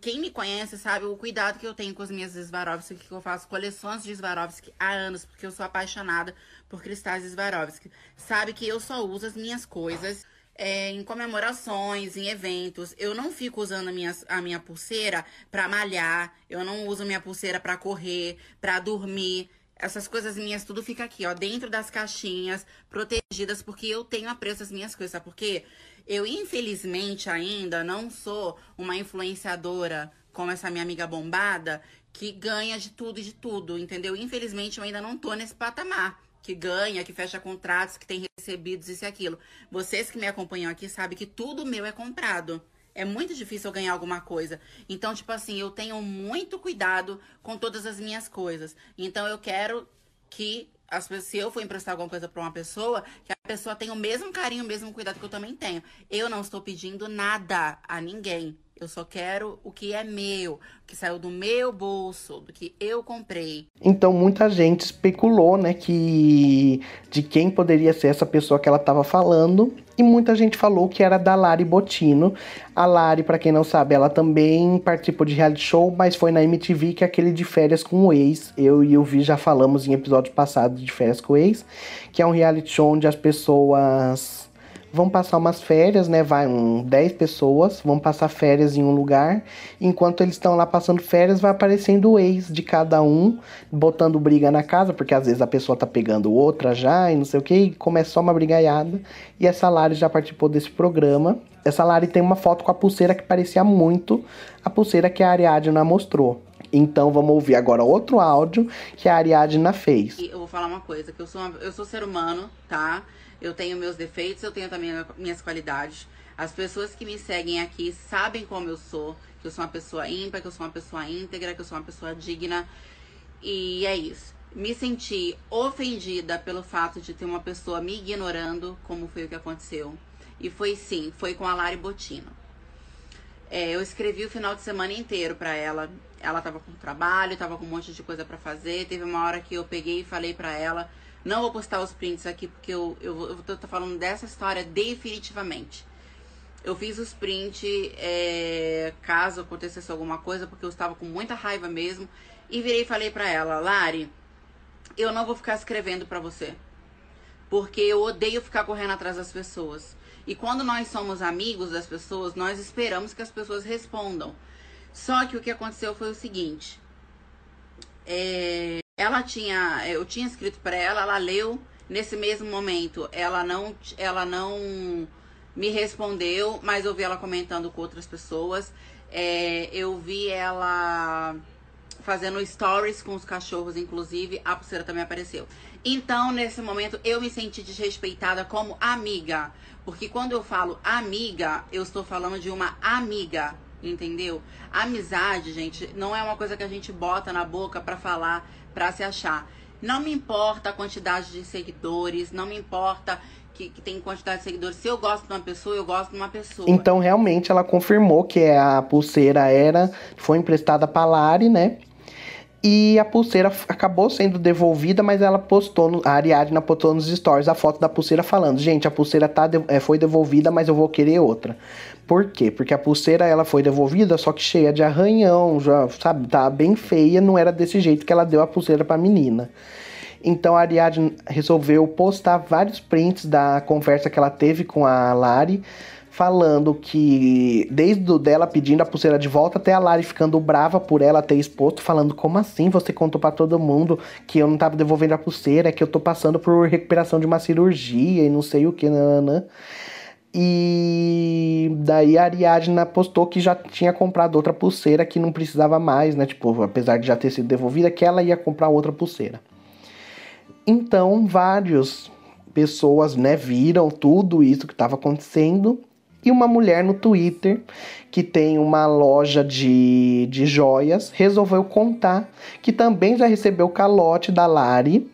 quem me conhece sabe o cuidado que eu tenho com as minhas Swarovski, que eu faço coleções de Swarovski há anos, porque eu sou apaixonada por cristais Swarovski. Sabe que eu só uso as minhas coisas é, em comemorações, em eventos. Eu não fico usando a minha, a minha pulseira pra malhar, eu não uso minha pulseira pra correr, pra dormir. Essas coisas minhas, tudo fica aqui, ó, dentro das caixinhas, protegidas, porque eu tenho apreço às minhas coisas, sabe por quê? Eu, infelizmente, ainda não sou uma influenciadora como essa minha amiga bombada, que ganha de tudo e de tudo, entendeu? Infelizmente, eu ainda não tô nesse patamar. Que ganha, que fecha contratos, que tem recebidos, isso e aquilo. Vocês que me acompanham aqui sabem que tudo meu é comprado. É muito difícil eu ganhar alguma coisa. Então, tipo assim, eu tenho muito cuidado com todas as minhas coisas. Então, eu quero que as, se eu for emprestar alguma coisa para uma pessoa, que a pessoa tenha o mesmo carinho, o mesmo cuidado que eu também tenho. Eu não estou pedindo nada a ninguém. Eu só quero o que é meu, que saiu do meu bolso, do que eu comprei. Então muita gente especulou, né, que de quem poderia ser essa pessoa que ela estava falando, e muita gente falou que era da Lari Botino. A Lari, para quem não sabe, ela também participou de reality show, mas foi na MTV que é aquele de férias com o ex. Eu e o Vi já falamos em episódio passado de férias com o ex, que é um reality show onde as pessoas vão passar umas férias, né? Vai um 10 pessoas, vão passar férias em um lugar. Enquanto eles estão lá passando férias, vai aparecendo o ex de cada um, botando briga na casa, porque às vezes a pessoa tá pegando outra já e não sei o que, e começa só uma brigaiada. E essa Lari já participou desse programa. Essa Lari tem uma foto com a pulseira que parecia muito a pulseira que a Ariadna mostrou. Então vamos ouvir agora outro áudio que a Ariadna fez. Eu vou falar uma coisa, que eu sou, uma, eu sou ser humano, tá? Eu tenho meus defeitos, eu tenho também minhas qualidades. As pessoas que me seguem aqui sabem como eu sou, que eu sou uma pessoa ímpar, que eu sou uma pessoa íntegra, que eu sou uma pessoa digna. E é isso. Me senti ofendida pelo fato de ter uma pessoa me ignorando, como foi o que aconteceu. E foi sim, foi com a Lari Botino. É, eu escrevi o final de semana inteiro para ela. Ela tava com trabalho, tava com um monte de coisa para fazer. Teve uma hora que eu peguei e falei para ela não vou postar os prints aqui porque eu, eu, eu tô, tô falando dessa história definitivamente. Eu fiz os prints é, caso acontecesse alguma coisa, porque eu estava com muita raiva mesmo. e virei e falei pra ela, Lari, eu não vou ficar escrevendo pra você. Porque eu odeio ficar correndo atrás das pessoas. E quando nós somos amigos das pessoas, nós esperamos que as pessoas respondam. Só que o que aconteceu foi o seguinte: é, ela tinha, eu tinha escrito para ela, ela leu nesse mesmo momento, ela não, ela não me respondeu, mas eu vi ela comentando com outras pessoas. É, eu vi ela fazendo stories com os cachorros, inclusive, a pulseira também apareceu. Então, nesse momento, eu me senti desrespeitada como amiga. Porque quando eu falo amiga, eu estou falando de uma amiga, entendeu? Amizade, gente, não é uma coisa que a gente bota na boca para falar, para se achar. Não me importa a quantidade de seguidores, não me importa que, que, tem quantidade de seguidores. Se eu gosto de uma pessoa, eu gosto de uma pessoa. Então, realmente, ela confirmou que a pulseira era foi emprestada para Lari, né? E a pulseira acabou sendo devolvida, mas ela postou, no, a Ariadna postou nos stories a foto da pulseira falando: Gente, a pulseira tá é, foi devolvida, mas eu vou querer outra. Por quê? Porque a pulseira ela foi devolvida, só que cheia de arranhão, já, sabe, tá bem feia, não era desse jeito que ela deu a pulseira pra menina. Então a Ariadne resolveu postar vários prints da conversa que ela teve com a Lari falando que desde o dela pedindo a pulseira de volta até a Lari ficando brava por ela ter exposto, falando como assim você contou para todo mundo que eu não tava devolvendo a pulseira, que eu tô passando por recuperação de uma cirurgia e não sei o que, nanã. E daí a Ariadna postou que já tinha comprado outra pulseira que não precisava mais, né? Tipo, apesar de já ter sido devolvida, que ela ia comprar outra pulseira. Então, várias pessoas, né, viram tudo isso que estava acontecendo e uma mulher no Twitter que tem uma loja de, de joias resolveu contar que também já recebeu calote da Lari,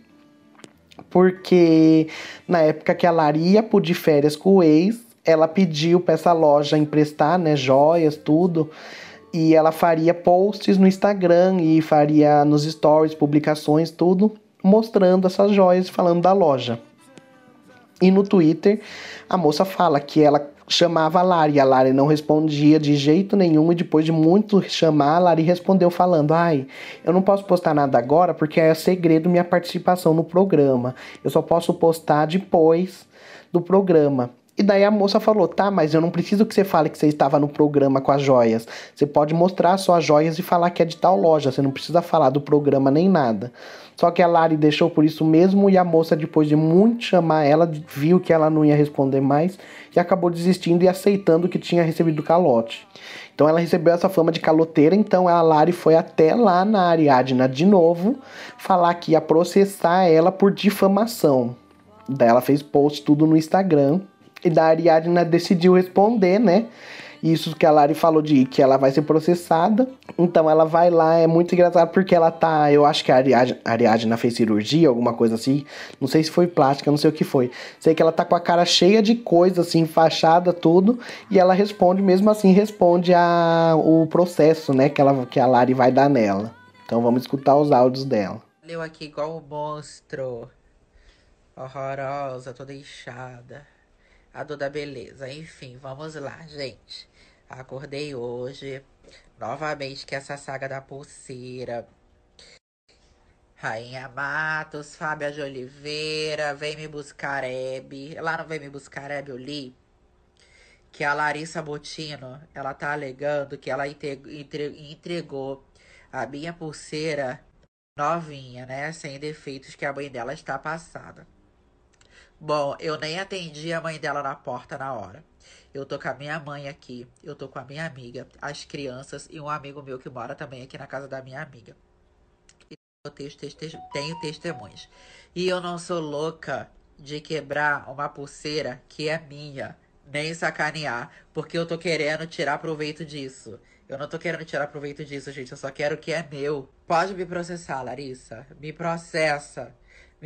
porque na época que a Lari ia por de férias com o ex, ela pediu para essa loja emprestar, né, joias, tudo, e ela faria posts no Instagram e faria nos stories, publicações, tudo, mostrando essas joias, falando da loja. E no Twitter, a moça fala que ela chamava a Lari, e a Lari não respondia de jeito nenhum, e depois de muito chamar, a Lari respondeu falando: Ai, eu não posso postar nada agora porque é segredo minha participação no programa. Eu só posso postar depois do programa. E daí a moça falou: tá, mas eu não preciso que você fale que você estava no programa com as joias. Você pode mostrar suas joias e falar que é de tal loja. Você não precisa falar do programa nem nada. Só que a Lari deixou por isso mesmo e a moça, depois de muito chamar ela, viu que ela não ia responder mais e acabou desistindo e aceitando que tinha recebido calote. Então ela recebeu essa fama de caloteira, então a Lari foi até lá na Ariadna de novo falar que ia processar ela por difamação. Daí ela fez post tudo no Instagram e da Ariadna decidiu responder, né? Isso que a Lari falou de que ela vai ser processada. Então ela vai lá, é muito engraçado porque ela tá. Eu acho que a Ariadna, a Ariadna fez cirurgia, alguma coisa assim. Não sei se foi plástica, não sei o que foi. Sei que ela tá com a cara cheia de coisa, assim, fachada, tudo. E ela responde, mesmo assim, responde a, o processo, né? Que, ela, que a Lari vai dar nela. Então vamos escutar os áudios dela. Leu aqui igual um monstro. Horrorosa, toda inchada a dor da beleza. Enfim, vamos lá, gente. Acordei hoje, novamente, que essa saga da pulseira. Rainha Matos, Fábia de Oliveira, vem me buscar Hebe. Lá não vem me buscar Hebe, eu li que a Larissa Botino, ela tá alegando que ela entregou a minha pulseira novinha, né? Sem defeitos, que a mãe dela está passada. Bom, eu nem atendi a mãe dela na porta na hora. Eu tô com a minha mãe aqui, eu tô com a minha amiga, as crianças e um amigo meu que mora também aqui na casa da minha amiga. Eu tenho testemunhas. E eu não sou louca de quebrar uma pulseira que é minha, nem sacanear, porque eu tô querendo tirar proveito disso. Eu não tô querendo tirar proveito disso, gente. Eu só quero o que é meu. Pode me processar, Larissa. Me processa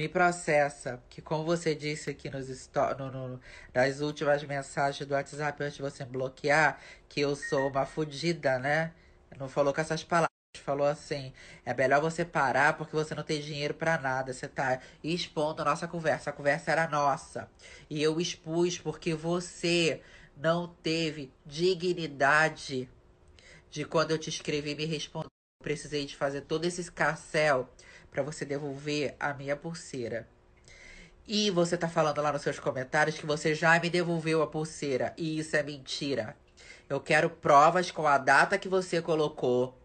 me processa, que como você disse aqui nos no, no, nas últimas mensagens do WhatsApp antes de você me bloquear, que eu sou uma fodida, né? Não falou com essas palavras, falou assim: é melhor você parar porque você não tem dinheiro para nada. Você tá expondo a nossa conversa. A conversa era nossa. E eu expus porque você não teve dignidade de quando eu te escrevi me responder. precisei de fazer todo esse escarcel para você devolver a minha pulseira. E você tá falando lá nos seus comentários que você já me devolveu a pulseira. E isso é mentira. Eu quero provas com a data que você colocou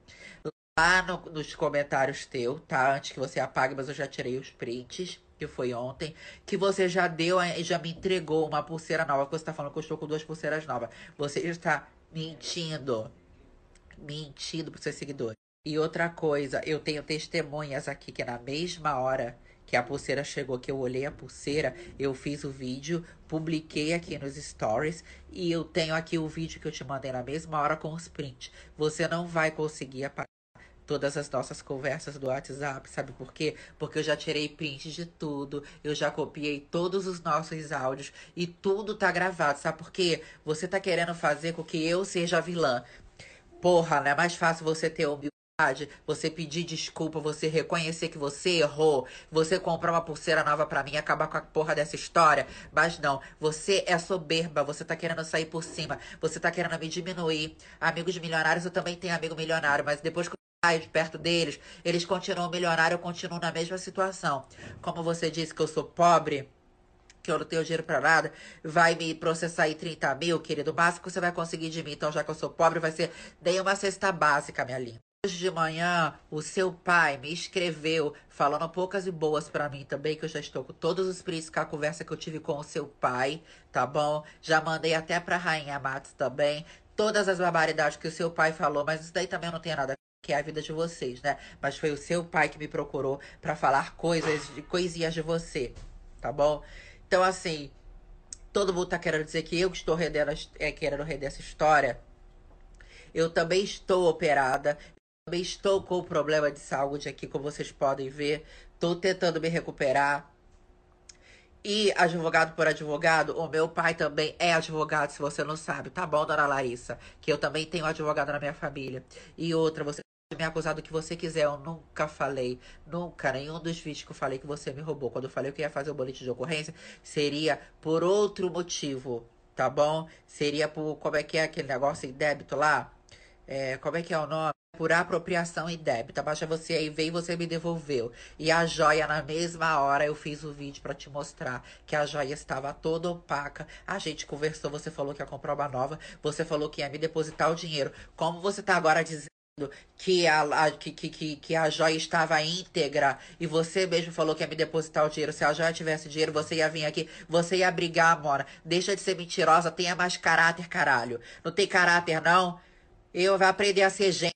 lá no, nos comentários teu, tá? Antes que você apague, mas eu já tirei os prints, que foi ontem. Que você já deu e já me entregou uma pulseira nova. Que você tá falando que eu estou com duas pulseiras novas. Você está mentindo. Mentindo pros seus seguidores. E outra coisa, eu tenho testemunhas aqui que na mesma hora que a pulseira chegou, que eu olhei a pulseira, eu fiz o vídeo, publiquei aqui nos stories e eu tenho aqui o vídeo que eu te mandei na mesma hora com os prints. Você não vai conseguir apagar todas as nossas conversas do WhatsApp, sabe por quê? Porque eu já tirei prints de tudo, eu já copiei todos os nossos áudios e tudo tá gravado, sabe por quê? Você tá querendo fazer com que eu seja vilã. Porra, não é mais fácil você ter humildade você pedir desculpa, você reconhecer que você errou, você comprar uma pulseira nova para mim acabar com a porra dessa história. Mas não, você é soberba, você tá querendo sair por cima, você tá querendo me diminuir. Amigos milionários, eu também tenho amigo milionário, mas depois que eu saio de perto deles, eles continuam milionários, eu continuo na mesma situação. Como você disse que eu sou pobre, que eu não tenho dinheiro pra nada, vai me processar aí 30 mil, querido. O você vai conseguir de mim, então já que eu sou pobre, vai ser dei uma cesta básica, minha linda. Hoje de manhã, o seu pai me escreveu falando poucas e boas para mim também, que eu já estou com todos os prints com a conversa que eu tive com o seu pai, tá bom? Já mandei até pra Rainha Matos também, todas as barbaridades que o seu pai falou, mas isso daí também não tem nada que é a vida de vocês, né? Mas foi o seu pai que me procurou para falar coisas, coisinhas de você, tá bom? Então, assim, todo mundo tá querendo dizer que eu que estou rendendo, é, querendo render essa história. Eu também estou operada, também estou com problema de saúde aqui, como vocês podem ver. Estou tentando me recuperar. E advogado por advogado, o meu pai também é advogado, se você não sabe. Tá bom, dona Larissa? Que eu também tenho advogado na minha família. E outra, você pode me acusar do que você quiser. Eu nunca falei, nunca, nenhum dos vídeos que eu falei que você me roubou. Quando eu falei que ia fazer o boletim de ocorrência, seria por outro motivo, tá bom? Seria por, como é que é aquele negócio em débito lá? É, como é que é o nome? Por apropriação e débito. Baixa você aí, veio e você me devolveu. E a joia, na mesma hora, eu fiz o vídeo para te mostrar que a joia estava toda opaca. A gente conversou, você falou que ia comprar uma nova, você falou que ia me depositar o dinheiro. Como você tá agora dizendo que a, a, que, que, que a joia estava íntegra e você mesmo falou que ia me depositar o dinheiro. Se a joia tivesse dinheiro, você ia vir aqui, você ia brigar, Mora. Deixa de ser mentirosa, tenha mais caráter, caralho. Não tem caráter, não? Eu vou aprender a ser gente.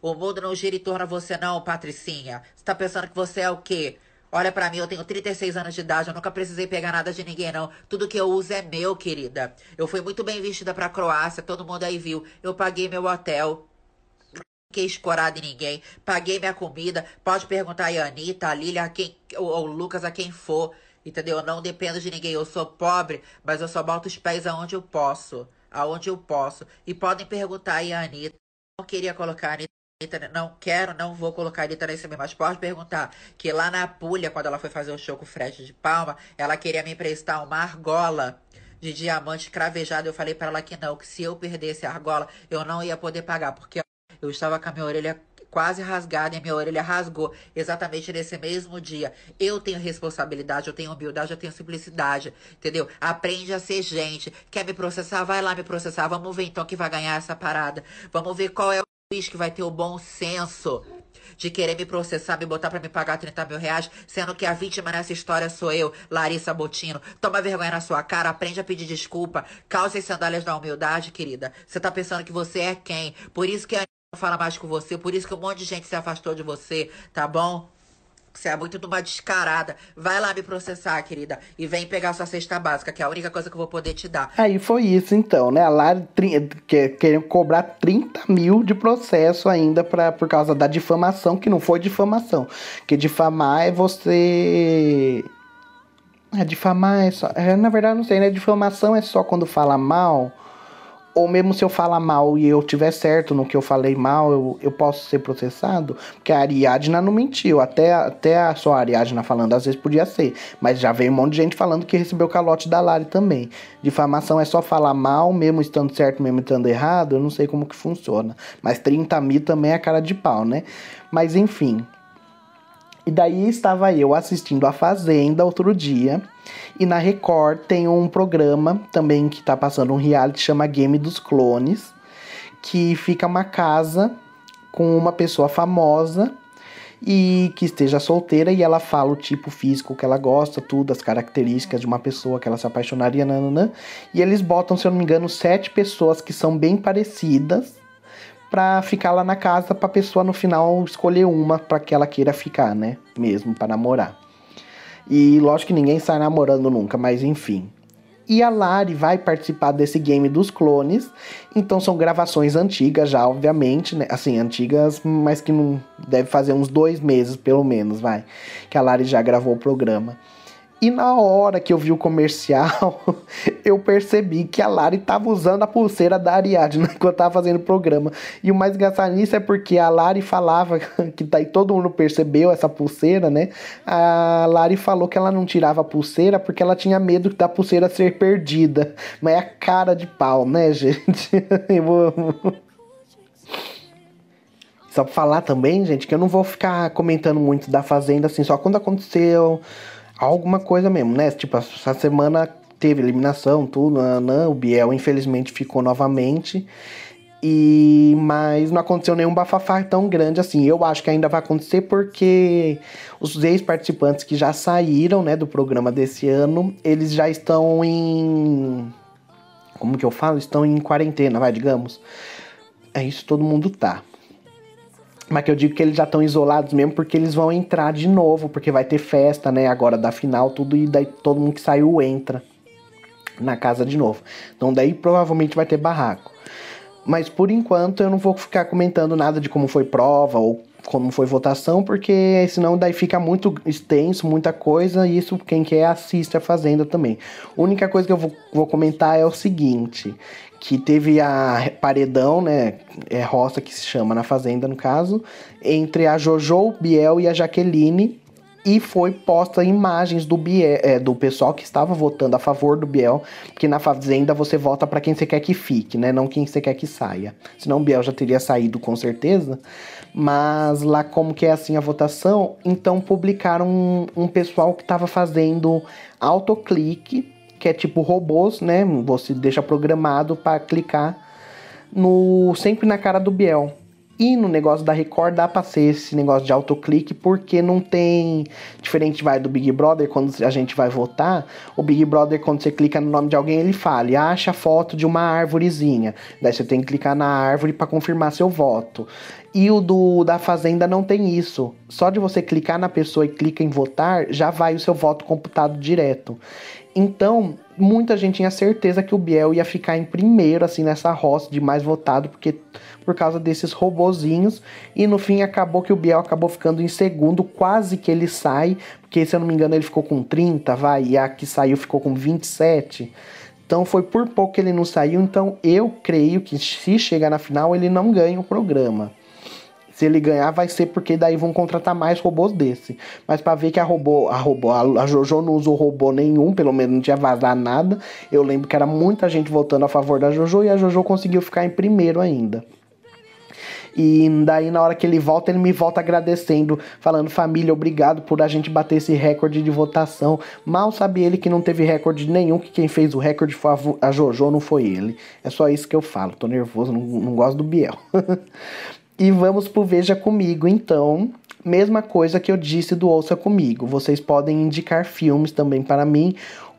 O mundo não gira em torno a você, não, Patricinha. Você tá pensando que você é o quê? Olha para mim, eu tenho 36 anos de idade, eu nunca precisei pegar nada de ninguém, não. Tudo que eu uso é meu, querida. Eu fui muito bem vestida pra Croácia, todo mundo aí viu. Eu paguei meu hotel. Não fiquei escorada em ninguém. Paguei minha comida. Pode perguntar a Anitta, a Lilia, a quem, ou, ou Lucas, a quem for. Entendeu? Eu não dependo de ninguém. Eu sou pobre, mas eu só boto os pés aonde eu posso. Aonde eu posso. E podem perguntar aí a Anitta queria colocar Anitta, não quero, não vou colocar a Anitta nesse mesmo. Mas pode perguntar que lá na Pulha, quando ela foi fazer o show com o Fred de Palma, ela queria me emprestar uma argola de diamante cravejado. Eu falei para ela que não, que se eu perdesse a argola, eu não ia poder pagar, porque eu estava com a minha orelha quase rasgada e minha orelha rasgou exatamente nesse mesmo dia. Eu tenho responsabilidade, eu tenho humildade, eu tenho simplicidade, entendeu? Aprende a ser gente. Quer me processar? Vai lá me processar. Vamos ver então que vai ganhar essa parada. Vamos ver qual é o juiz que vai ter o bom senso de querer me processar, me botar para me pagar 30 mil reais, sendo que a vítima nessa história sou eu, Larissa Botino. Toma vergonha na sua cara, aprende a pedir desculpa, calça as sandálias da humildade, querida. Você tá pensando que você é quem? Por isso que a fala mais com você, por isso que um monte de gente se afastou de você, tá bom? Você é muito de uma descarada. Vai lá me processar, querida. E vem pegar sua cesta básica, que é a única coisa que eu vou poder te dar. Aí foi isso, então, né? A Lari querendo cobrar 30 mil de processo ainda pra, por causa da difamação, que não foi difamação. Que difamar é você. É, difamar é só. É, na verdade, não sei, né? Difamação é só quando fala mal Ou mesmo se eu falar mal e eu tiver certo no que eu falei mal, eu, eu posso ser processado? Porque a Ariadna não mentiu. Até, até a sua Ariadna falando, às vezes podia ser. Mas já veio um monte de gente falando que recebeu calote da Lari também. Difamação é só falar mal, mesmo estando certo, mesmo estando errado. Eu não sei como que funciona. Mas 30 mil também é cara de pau, né? Mas enfim. E daí estava eu assistindo a Fazenda outro dia. E na Record tem um programa também que tá passando um reality chama Game dos Clones, que fica uma casa com uma pessoa famosa e que esteja solteira e ela fala o tipo físico que ela gosta, tudo, as características de uma pessoa que ela se apaixonaria, nananã. E eles botam, se eu não me engano, sete pessoas que são bem parecidas pra ficar lá na casa pra pessoa no final escolher uma pra que ela queira ficar, né? Mesmo para namorar. E lógico que ninguém sai namorando nunca, mas enfim. E a Lari vai participar desse game dos clones. Então são gravações antigas já, obviamente, né? Assim, antigas, mas que não deve fazer uns dois meses, pelo menos, vai. Que a Lari já gravou o programa. E na hora que eu vi o comercial, eu percebi que a Lari tava usando a pulseira da Ariadne enquanto tava fazendo o programa. E o mais engraçado nisso é porque a Lari falava, que daí todo mundo percebeu essa pulseira, né? A Lari falou que ela não tirava a pulseira porque ela tinha medo da pulseira ser perdida. Mas é a cara de pau, né, gente? Eu vou... Só pra falar também, gente, que eu não vou ficar comentando muito da Fazenda, assim, só quando aconteceu alguma coisa mesmo, né? Tipo, essa semana teve eliminação, tudo, nanã, o Biel infelizmente ficou novamente. E mas não aconteceu nenhum bafafá tão grande assim. Eu acho que ainda vai acontecer porque os ex-participantes que já saíram, né, do programa desse ano, eles já estão em como que eu falo? Estão em quarentena, vai, digamos. É isso todo mundo tá. Mas que eu digo que eles já estão isolados mesmo porque eles vão entrar de novo, porque vai ter festa, né? Agora da final, tudo, e daí todo mundo que saiu entra na casa de novo. Então daí provavelmente vai ter barraco. Mas por enquanto eu não vou ficar comentando nada de como foi prova ou como foi votação, porque senão daí fica muito extenso, muita coisa, e isso quem quer assiste a Fazenda também. A única coisa que eu vou, vou comentar é o seguinte, que teve a paredão, né, é roça que se chama na Fazenda no caso, entre a Jojo, Biel e a Jaqueline, e foi posta imagens do Biel, é, do pessoal que estava votando a favor do Biel, porque na Fazenda você vota para quem você quer que fique, né, não quem você quer que saia. Senão o Biel já teria saído com certeza. Mas lá como que é assim a votação, então publicaram um, um pessoal que estava fazendo autoclique, que é tipo robôs, né? Você deixa programado para clicar no sempre na cara do Biel. E no negócio da Record dá pra ser esse negócio de autoclique, porque não tem. Diferente vai do Big Brother, quando a gente vai votar, o Big Brother, quando você clica no nome de alguém, ele fala, acha a foto de uma árvorezinha. Daí você tem que clicar na árvore para confirmar seu voto. E o do da Fazenda não tem isso. Só de você clicar na pessoa e clica em votar, já vai o seu voto computado direto. Então, muita gente tinha certeza que o Biel ia ficar em primeiro, assim, nessa roça de mais votado, porque por causa desses robozinhos. E no fim acabou que o Biel acabou ficando em segundo, quase que ele sai, porque se eu não me engano ele ficou com 30, vai, e a que saiu ficou com 27. Então foi por pouco que ele não saiu, então eu creio que se chegar na final ele não ganha o programa. Se ele ganhar, vai ser porque daí vão contratar mais robôs desse. Mas para ver que a robô, a robô, a Jojo não usou robô nenhum, pelo menos não tinha vazado nada. Eu lembro que era muita gente votando a favor da Jojo e a Jojo conseguiu ficar em primeiro ainda. E daí, na hora que ele volta, ele me volta agradecendo, falando: família, obrigado por a gente bater esse recorde de votação. Mal sabe ele que não teve recorde nenhum, que quem fez o recorde foi a Jojo, não foi ele. É só isso que eu falo. Tô nervoso, não, não gosto do Biel. e vamos pro Veja Comigo, então. Mesma coisa que eu disse do Ouça Comigo. Vocês podem indicar filmes também para mim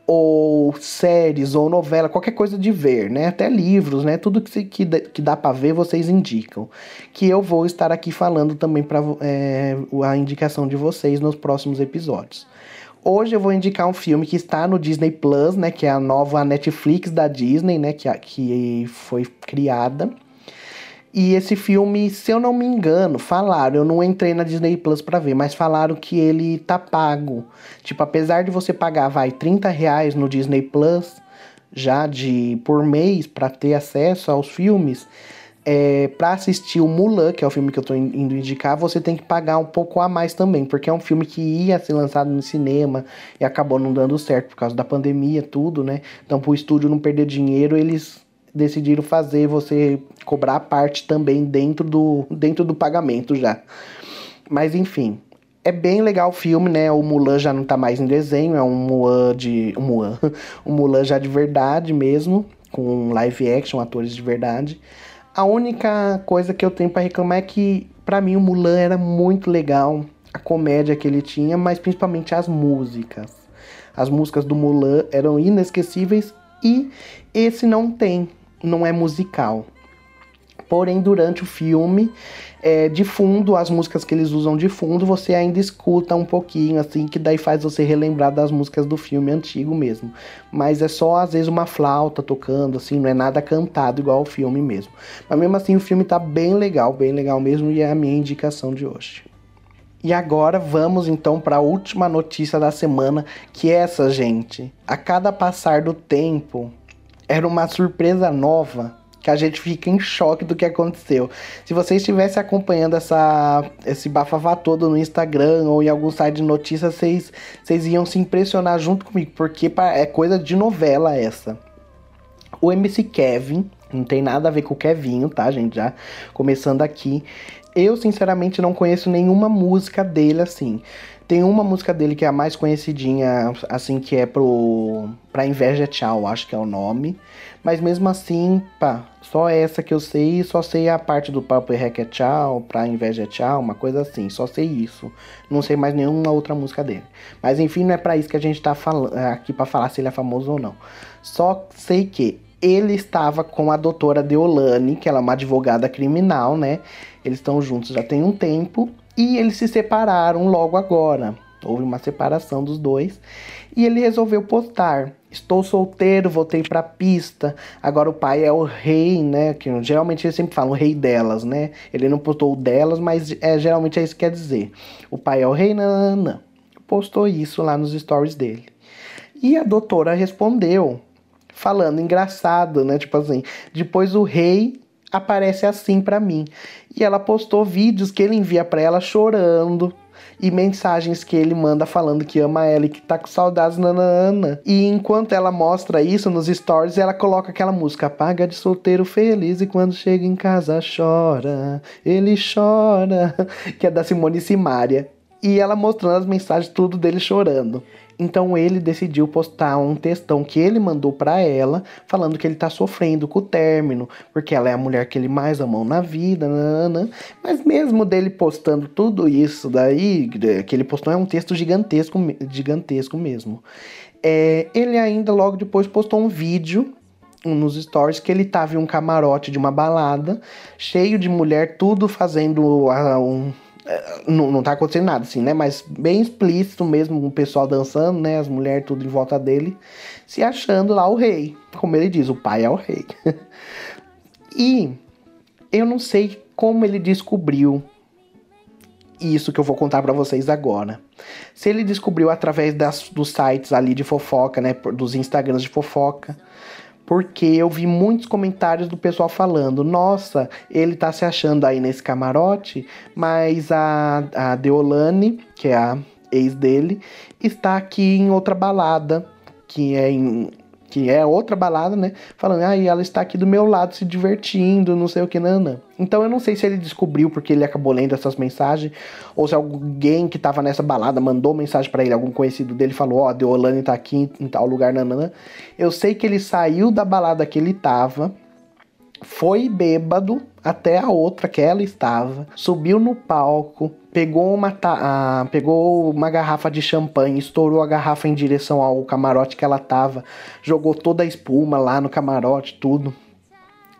ou séries, ou novela, qualquer coisa de ver, né? Até livros, né? Tudo que, que, que dá para ver, vocês indicam. Que eu vou estar aqui falando também para é, a indicação de vocês nos próximos episódios. Hoje eu vou indicar um filme que está no Disney Plus, né? Que é a nova Netflix da Disney, né? Que, que foi criada. E esse filme, se eu não me engano, falaram, eu não entrei na Disney Plus pra ver, mas falaram que ele tá pago. Tipo, apesar de você pagar, vai, 30 reais no Disney Plus, já de por mês para ter acesso aos filmes. É, para assistir o Mulan, que é o filme que eu tô indo indicar, você tem que pagar um pouco a mais também, porque é um filme que ia ser lançado no cinema e acabou não dando certo por causa da pandemia, tudo, né? Então, pro estúdio não perder dinheiro, eles decidiram fazer você cobrar a parte também dentro do, dentro do pagamento já. Mas enfim, é bem legal o filme, né? O Mulan já não tá mais em desenho, é um Mulan de. Um Mulan. um Mulan já de verdade mesmo, com live action, atores de verdade. A única coisa que eu tenho para reclamar é que, para mim, o Mulan era muito legal, a comédia que ele tinha, mas principalmente as músicas. As músicas do Mulan eram inesquecíveis e esse não tem, não é musical. Porém, durante o filme, é, de fundo, as músicas que eles usam de fundo, você ainda escuta um pouquinho, assim, que daí faz você relembrar das músicas do filme antigo mesmo. Mas é só, às vezes, uma flauta tocando, assim, não é nada cantado igual o filme mesmo. Mas mesmo assim, o filme tá bem legal, bem legal mesmo, e é a minha indicação de hoje. E agora vamos então para a última notícia da semana, que é essa, gente. A cada passar do tempo, era uma surpresa nova que a gente fica em choque do que aconteceu. Se você estivesse acompanhando essa, esse bafafá todo no Instagram ou em algum site de notícias, vocês, vocês iam se impressionar junto comigo, porque é coisa de novela essa. O MC Kevin, não tem nada a ver com o Kevinho, tá, gente? Já começando aqui. Eu, sinceramente, não conheço nenhuma música dele assim. Tem uma música dele que é a mais conhecidinha, assim, que é pro. Pra Inveja Tchau, acho que é o nome. Mas mesmo assim, pá, só essa que eu sei, só sei a parte do Papo e Rec é Tchau, Pra Inveja Tchau, uma coisa assim, só sei isso. Não sei mais nenhuma outra música dele. Mas enfim, não é pra isso que a gente tá falando, aqui pra falar se ele é famoso ou não. Só sei que ele estava com a doutora Deolane, que ela é uma advogada criminal, né? Eles estão juntos já tem um tempo e eles se separaram logo agora. Houve uma separação dos dois e ele resolveu postar. Estou solteiro, voltei pra pista. Agora o pai é o rei, né? Que geralmente eles sempre falam o rei delas, né? Ele não postou o delas, mas é, geralmente é isso que quer dizer. O pai é o rei, não, não. Postou isso lá nos stories dele. E a doutora respondeu, falando engraçado, né? Tipo assim, depois o rei aparece assim para mim. E ela postou vídeos que ele envia para ela chorando e mensagens que ele manda falando que ama ela e que tá com saudades nanana. E enquanto ela mostra isso nos stories, ela coloca aquela música Paga de solteiro feliz e quando chega em casa chora, ele chora, que é da Simone Simaria. E ela mostrando as mensagens tudo dele chorando. Então ele decidiu postar um textão que ele mandou para ela, falando que ele tá sofrendo com o término, porque ela é a mulher que ele mais amou na vida, nanana. mas mesmo dele postando tudo isso daí, que ele postou é um texto gigantesco, gigantesco mesmo. É, ele ainda logo depois postou um vídeo nos stories que ele tava em um camarote de uma balada, cheio de mulher, tudo fazendo um não, não tá acontecendo nada, assim, né? Mas bem explícito mesmo, o pessoal dançando, né? As mulheres tudo em volta dele, se achando lá o rei. Como ele diz, o pai é o rei. e eu não sei como ele descobriu isso que eu vou contar para vocês agora. Se ele descobriu através das, dos sites ali de fofoca, né? Dos Instagrams de fofoca porque eu vi muitos comentários do pessoal falando: nossa, ele tá se achando aí nesse camarote, mas a, a Deolane, que é a ex dele, está aqui em outra balada, que é em que é outra balada, né? Falando, ah, ela está aqui do meu lado se divertindo, não sei o que, nana. Então eu não sei se ele descobriu porque ele acabou lendo essas mensagens, ou se alguém que tava nessa balada mandou mensagem para ele, algum conhecido dele falou, ó, oh, a Deolane tá aqui em tal lugar, nanana. Eu sei que ele saiu da balada que ele tava, foi bêbado até a outra que ela estava, subiu no palco, pegou uma, pegou uma garrafa de champanhe, estourou a garrafa em direção ao camarote que ela tava, jogou toda a espuma lá no camarote, tudo.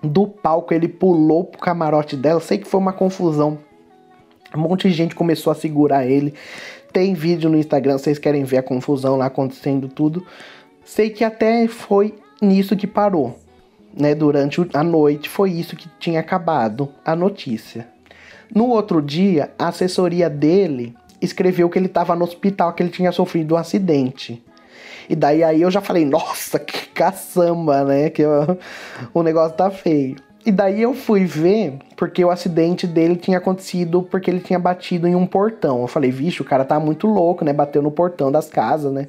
Do palco ele pulou pro camarote dela, sei que foi uma confusão. Um monte de gente começou a segurar ele. Tem vídeo no Instagram, vocês querem ver a confusão lá acontecendo tudo. Sei que até foi nisso que parou né, durante a noite, foi isso que tinha acabado a notícia. No outro dia, a assessoria dele escreveu que ele estava no hospital, que ele tinha sofrido um acidente. E daí aí eu já falei, nossa, que caçamba, né? Que o negócio tá feio. E daí eu fui ver, porque o acidente dele tinha acontecido porque ele tinha batido em um portão. Eu falei, vixe, o cara tá muito louco, né? Bateu no portão das casas, né?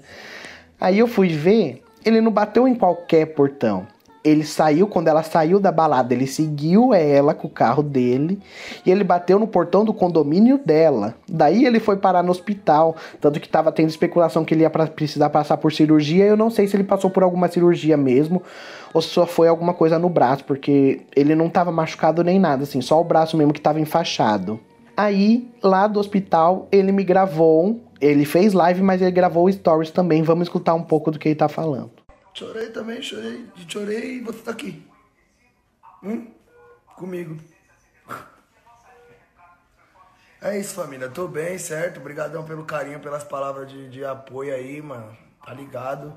Aí eu fui ver, ele não bateu em qualquer portão ele saiu, quando ela saiu da balada, ele seguiu ela com o carro dele e ele bateu no portão do condomínio dela. Daí ele foi parar no hospital, tanto que tava tendo especulação que ele ia pra, precisar passar por cirurgia. Eu não sei se ele passou por alguma cirurgia mesmo ou se só foi alguma coisa no braço, porque ele não tava machucado nem nada, assim, só o braço mesmo que tava enfaixado. Aí, lá do hospital, ele me gravou, ele fez live, mas ele gravou stories também. Vamos escutar um pouco do que ele tá falando. Chorei também, chorei. Chorei e você tá aqui. Hum? Comigo. É isso, família. Tô bem, certo? Obrigadão pelo carinho, pelas palavras de, de apoio aí, mano. Tá ligado?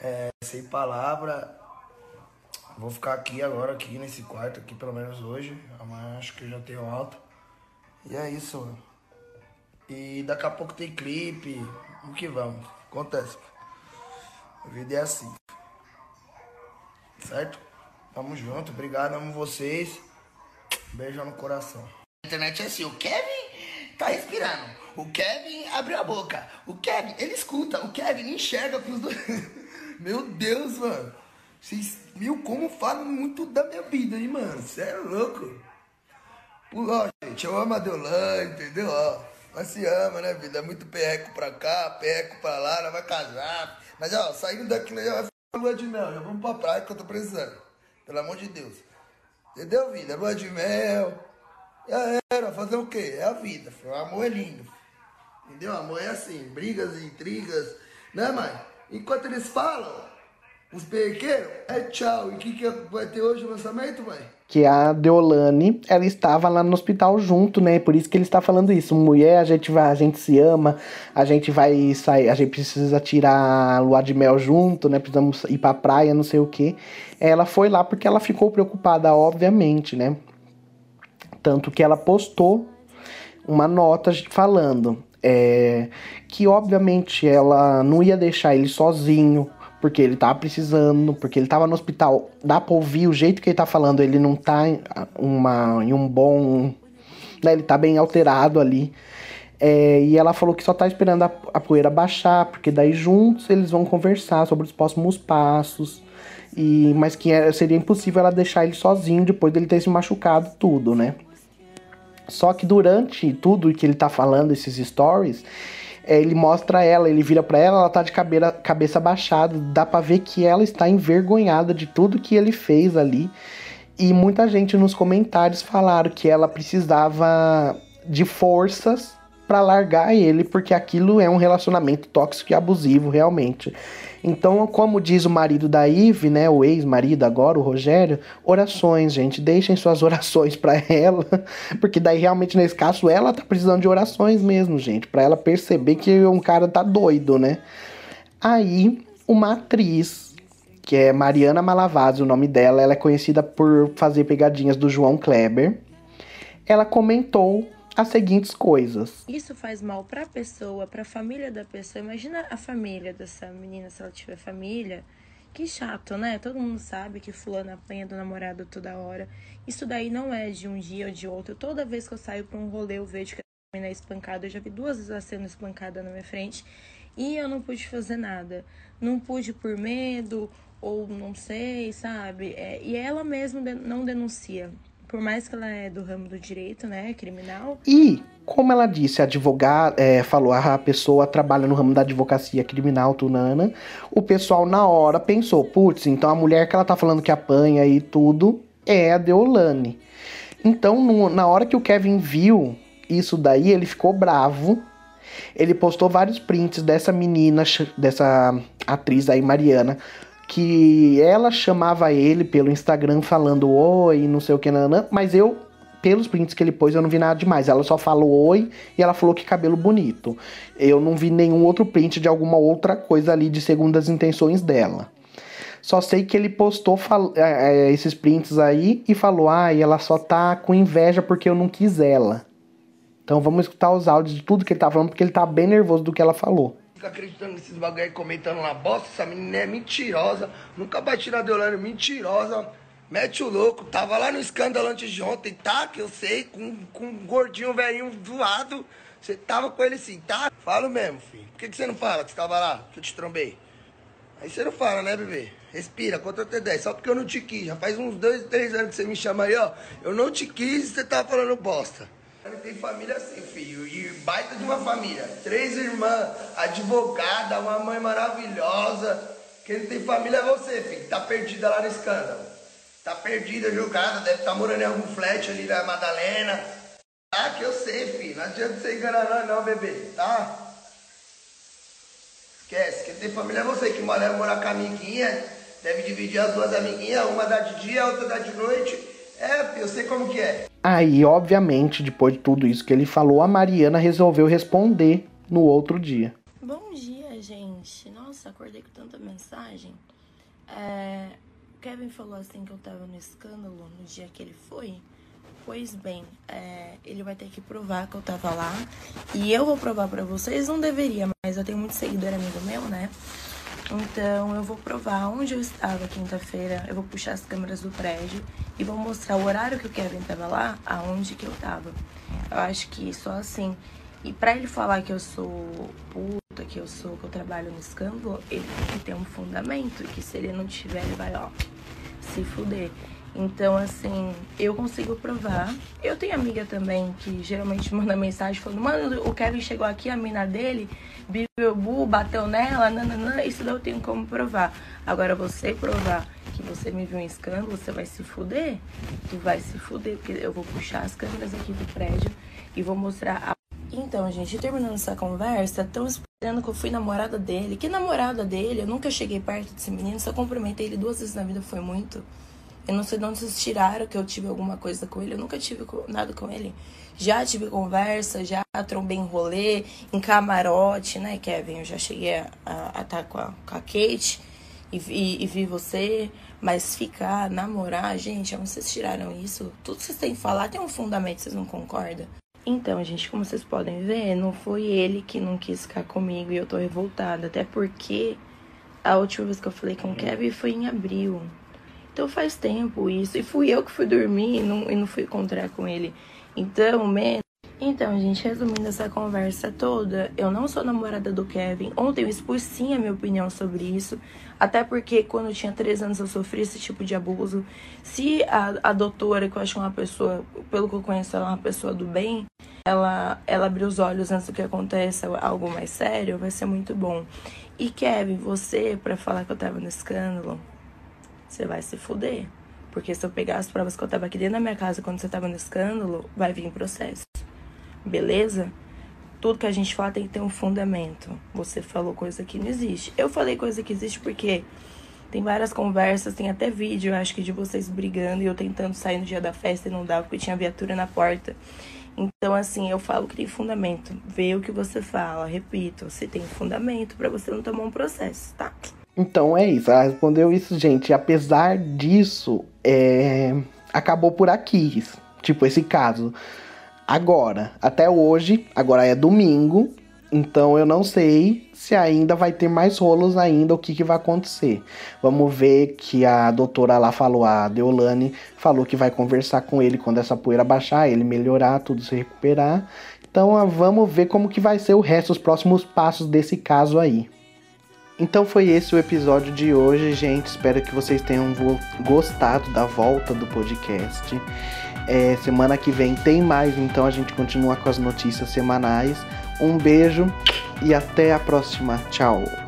É, sem palavra. Vou ficar aqui agora, aqui nesse quarto, aqui pelo menos hoje. Amanhã acho que eu já tenho alto. E é isso, mano. E daqui a pouco tem clipe. O que vamos? Acontece. A vida é assim. Certo? Tamo junto, obrigado, amo vocês. Beijo no coração. A internet é assim, o Kevin tá respirando. O Kevin abriu a boca. O Kevin, ele escuta. O Kevin enxerga pros dois. Meu Deus, mano. Vocês, viu como falam muito da minha vida, hein, mano? Você é louco. Pô, gente, eu amo a Deolane, entendeu? Ó, nós se ama, né, vida? É muito perreco pra cá, perreco pra lá, nós vai casar. Mas, ó, saindo daqui, nós lua de mel, já vamos pra praia que eu tô precisando. Pelo amor de Deus. Entendeu, vida? Lua de mel. Já era, fazer o quê? É a vida. O amor é lindo. Entendeu? Amor é assim, brigas intrigas. Né, mãe? Enquanto eles falam, os perqueiros, é tchau. E o que, que vai ter hoje o lançamento, mãe? que a Deolane, ela estava lá no hospital junto, né? Por isso que ele está falando isso. Mulher, a gente vai, a gente se ama, a gente vai sair, a gente precisa tirar a lua de mel junto, né? Precisamos ir pra praia, não sei o que. Ela foi lá porque ela ficou preocupada, obviamente, né? Tanto que ela postou uma nota falando é, que, obviamente, ela não ia deixar ele sozinho, porque ele tava precisando, porque ele tava no hospital. Dá pra ouvir o jeito que ele tá falando, ele não tá em, uma, em um bom. Né, ele tá bem alterado ali. É, e ela falou que só tá esperando a, a, poeira baixar, porque daí juntos eles vão conversar sobre os próximos passos. E, mas que era, seria impossível ela deixar ele sozinho depois dele ter se machucado tudo, né? Só que durante tudo que ele tá falando, esses stories, é, ele mostra ela, ele vira para ela, ela tá de cabeça, cabeça baixada, dá para ver que ela está envergonhada de tudo que ele fez ali. E muita gente nos comentários falaram que ela precisava de forças para largar ele, porque aquilo é um relacionamento tóxico e abusivo, realmente. Então, como diz o marido da Ive, né, o ex-marido agora, o Rogério, orações, gente, deixem suas orações para ela, porque daí realmente nesse caso ela tá precisando de orações mesmo, gente, para ela perceber que um cara tá doido, né? Aí, uma atriz que é Mariana Malavazzi, o nome dela, ela é conhecida por fazer pegadinhas do João Kleber. Ela comentou as seguintes coisas. Isso faz mal para a pessoa, para a família da pessoa. Imagina a família dessa menina se ela tiver família. Que chato, né? Todo mundo sabe que fulano apanha do namorado toda hora. Isso daí não é de um dia ou de outro. Toda vez que eu saio para um rolê, eu vejo que a menina é espancada. Eu já vi duas vezes ela sendo espancada na minha frente. E eu não pude fazer nada. Não pude por medo, ou não sei, sabe? É, e ela mesma não denuncia. Por mais que ela é do ramo do direito, né, criminal. E, como ela disse, advogada, é, falou, a pessoa trabalha no ramo da advocacia criminal, Tunana, o pessoal na hora pensou, putz, então a mulher que ela tá falando que apanha e tudo é a Deolane. Então, no, na hora que o Kevin viu isso daí, ele ficou bravo. Ele postou vários prints dessa menina, dessa atriz aí, Mariana, que ela chamava ele pelo Instagram falando oi, não sei o que, nanã, mas eu, pelos prints que ele pôs, eu não vi nada demais. Ela só falou oi e ela falou que cabelo bonito. Eu não vi nenhum outro print de alguma outra coisa ali de segundas intenções dela. Só sei que ele postou é, é, esses prints aí e falou: ah, e ela só tá com inveja porque eu não quis ela. Então vamos escutar os áudios de tudo que ele tá falando, porque ele tá bem nervoso do que ela falou. Fica acreditando nesses bagulho aí, comentando lá, bosta, essa menina é mentirosa. Nunca bati na Deolane, mentirosa. Mete o louco, tava lá no escândalo antes de ontem, tá? Que eu sei, com, com um gordinho velhinho zoado. Você tava com ele sim, tá? Falo mesmo, filho. Por que, que você não fala que você tava lá, que eu te trombei? Aí você não fala, né, bebê? Respira, conta até 10. Só porque eu não te quis. Já faz uns dois, três anos que você me chama aí, ó. Eu não te quis e você tá falando bosta. Tem família assim, filho. E baita de uma família. Três irmãs, advogada, uma mãe maravilhosa. Quem tem família é você, filho. Tá perdida lá no escândalo. Tá perdida, jogada. Deve estar tá morando em algum flat ali da Madalena. Tá, que eu sei, filho. Não adianta você enganar nós não, bebê. Tá? Esquece. Quem tem família é você que mora, mora com a amiguinha. Deve dividir as duas amiguinhas. Uma dá de dia, a outra dá de noite. É, eu sei como que é. Aí, obviamente, depois de tudo isso que ele falou, a Mariana resolveu responder no outro dia. Bom dia, gente. Nossa, acordei com tanta mensagem. É, o Kevin falou assim que eu tava no escândalo no dia que ele foi. Pois bem, é, ele vai ter que provar que eu tava lá. E eu vou provar para vocês, não deveria, mas eu tenho muito seguidor amigo meu, né? Então eu vou provar onde eu estava quinta-feira, eu vou puxar as câmeras do prédio e vou mostrar o horário que o Kevin estava lá, aonde que eu estava. Eu acho que só assim. E para ele falar que eu sou puta, que eu sou, que eu trabalho no escândalo, ele tem que ter um fundamento. Que se ele não tiver, ele vai, ó, se fuder. Então, assim, eu consigo provar. Eu tenho amiga também que geralmente manda mensagem falando: Mano, o Kevin chegou aqui, a mina dele, bebeu bu, bateu nela, nananã. Isso daí eu tenho como provar. Agora, você provar que você me viu em escândalo, você vai se fuder. Tu vai se fuder, porque eu vou puxar as câmeras aqui do prédio e vou mostrar a. Então, gente, terminando essa conversa, estão esperando que eu fui namorada dele. Que namorada dele? Eu nunca cheguei perto desse menino, só cumprimentei ele duas vezes na vida, foi muito. Eu não sei de onde vocês tiraram que eu tive alguma coisa com ele. Eu nunca tive nada com ele. Já tive conversa, já trombei em rolê, em camarote, né, Kevin? Eu já cheguei a estar tá com, a, com a Kate e, e, e, vi você. Mas ficar, namorar, gente, onde vocês tiraram isso? Tudo que vocês têm que falar tem um fundamento, vocês não concordam? Então, gente, como vocês podem ver, não foi ele que não quis ficar comigo e eu tô revoltada. Até porque a última vez que eu falei com o Kevin foi em abril. Então faz tempo isso. E fui eu que fui dormir e não, e não fui encontrar com ele. Então, menos. Então, gente, resumindo essa conversa toda, eu não sou namorada do Kevin. Ontem eu expus sim a minha opinião sobre isso. Até porque quando eu tinha 13 anos eu sofri esse tipo de abuso. Se a, a doutora, que eu acho uma pessoa, pelo que eu conheço, ela é uma pessoa do bem, ela, ela abrir os olhos antes do que aconteça algo mais sério, vai ser muito bom. E Kevin, você, para falar que eu tava no escândalo, você vai se fuder. Porque se eu pegar as provas que eu tava aqui dentro da minha casa quando você tava no escândalo, vai vir processo. Beleza? Tudo que a gente fala tem que ter um fundamento. Você falou coisa que não existe. Eu falei coisa que existe porque tem várias conversas, tem até vídeo, acho que de vocês brigando e eu tentando sair no dia da festa e não dava porque tinha viatura na porta. Então, assim, eu falo que tem fundamento. Vê o que você fala, repito, se tem fundamento para você não tomar um processo, tá? Então é isso, ela respondeu isso, gente. Apesar disso, é... acabou por aqui. Tipo, esse caso. Agora, até hoje, agora é domingo, então eu não sei se ainda vai ter mais rolos ainda, o que, que vai acontecer. Vamos ver que a doutora lá falou, a Deolane falou que vai conversar com ele quando essa poeira baixar, ele melhorar, tudo se recuperar. Então vamos ver como que vai ser o resto, os próximos passos desse caso aí. Então foi esse o episódio de hoje, gente. Espero que vocês tenham gostado da volta do podcast. É, semana que vem tem mais, então a gente continua com as notícias semanais. Um beijo e até a próxima. Tchau.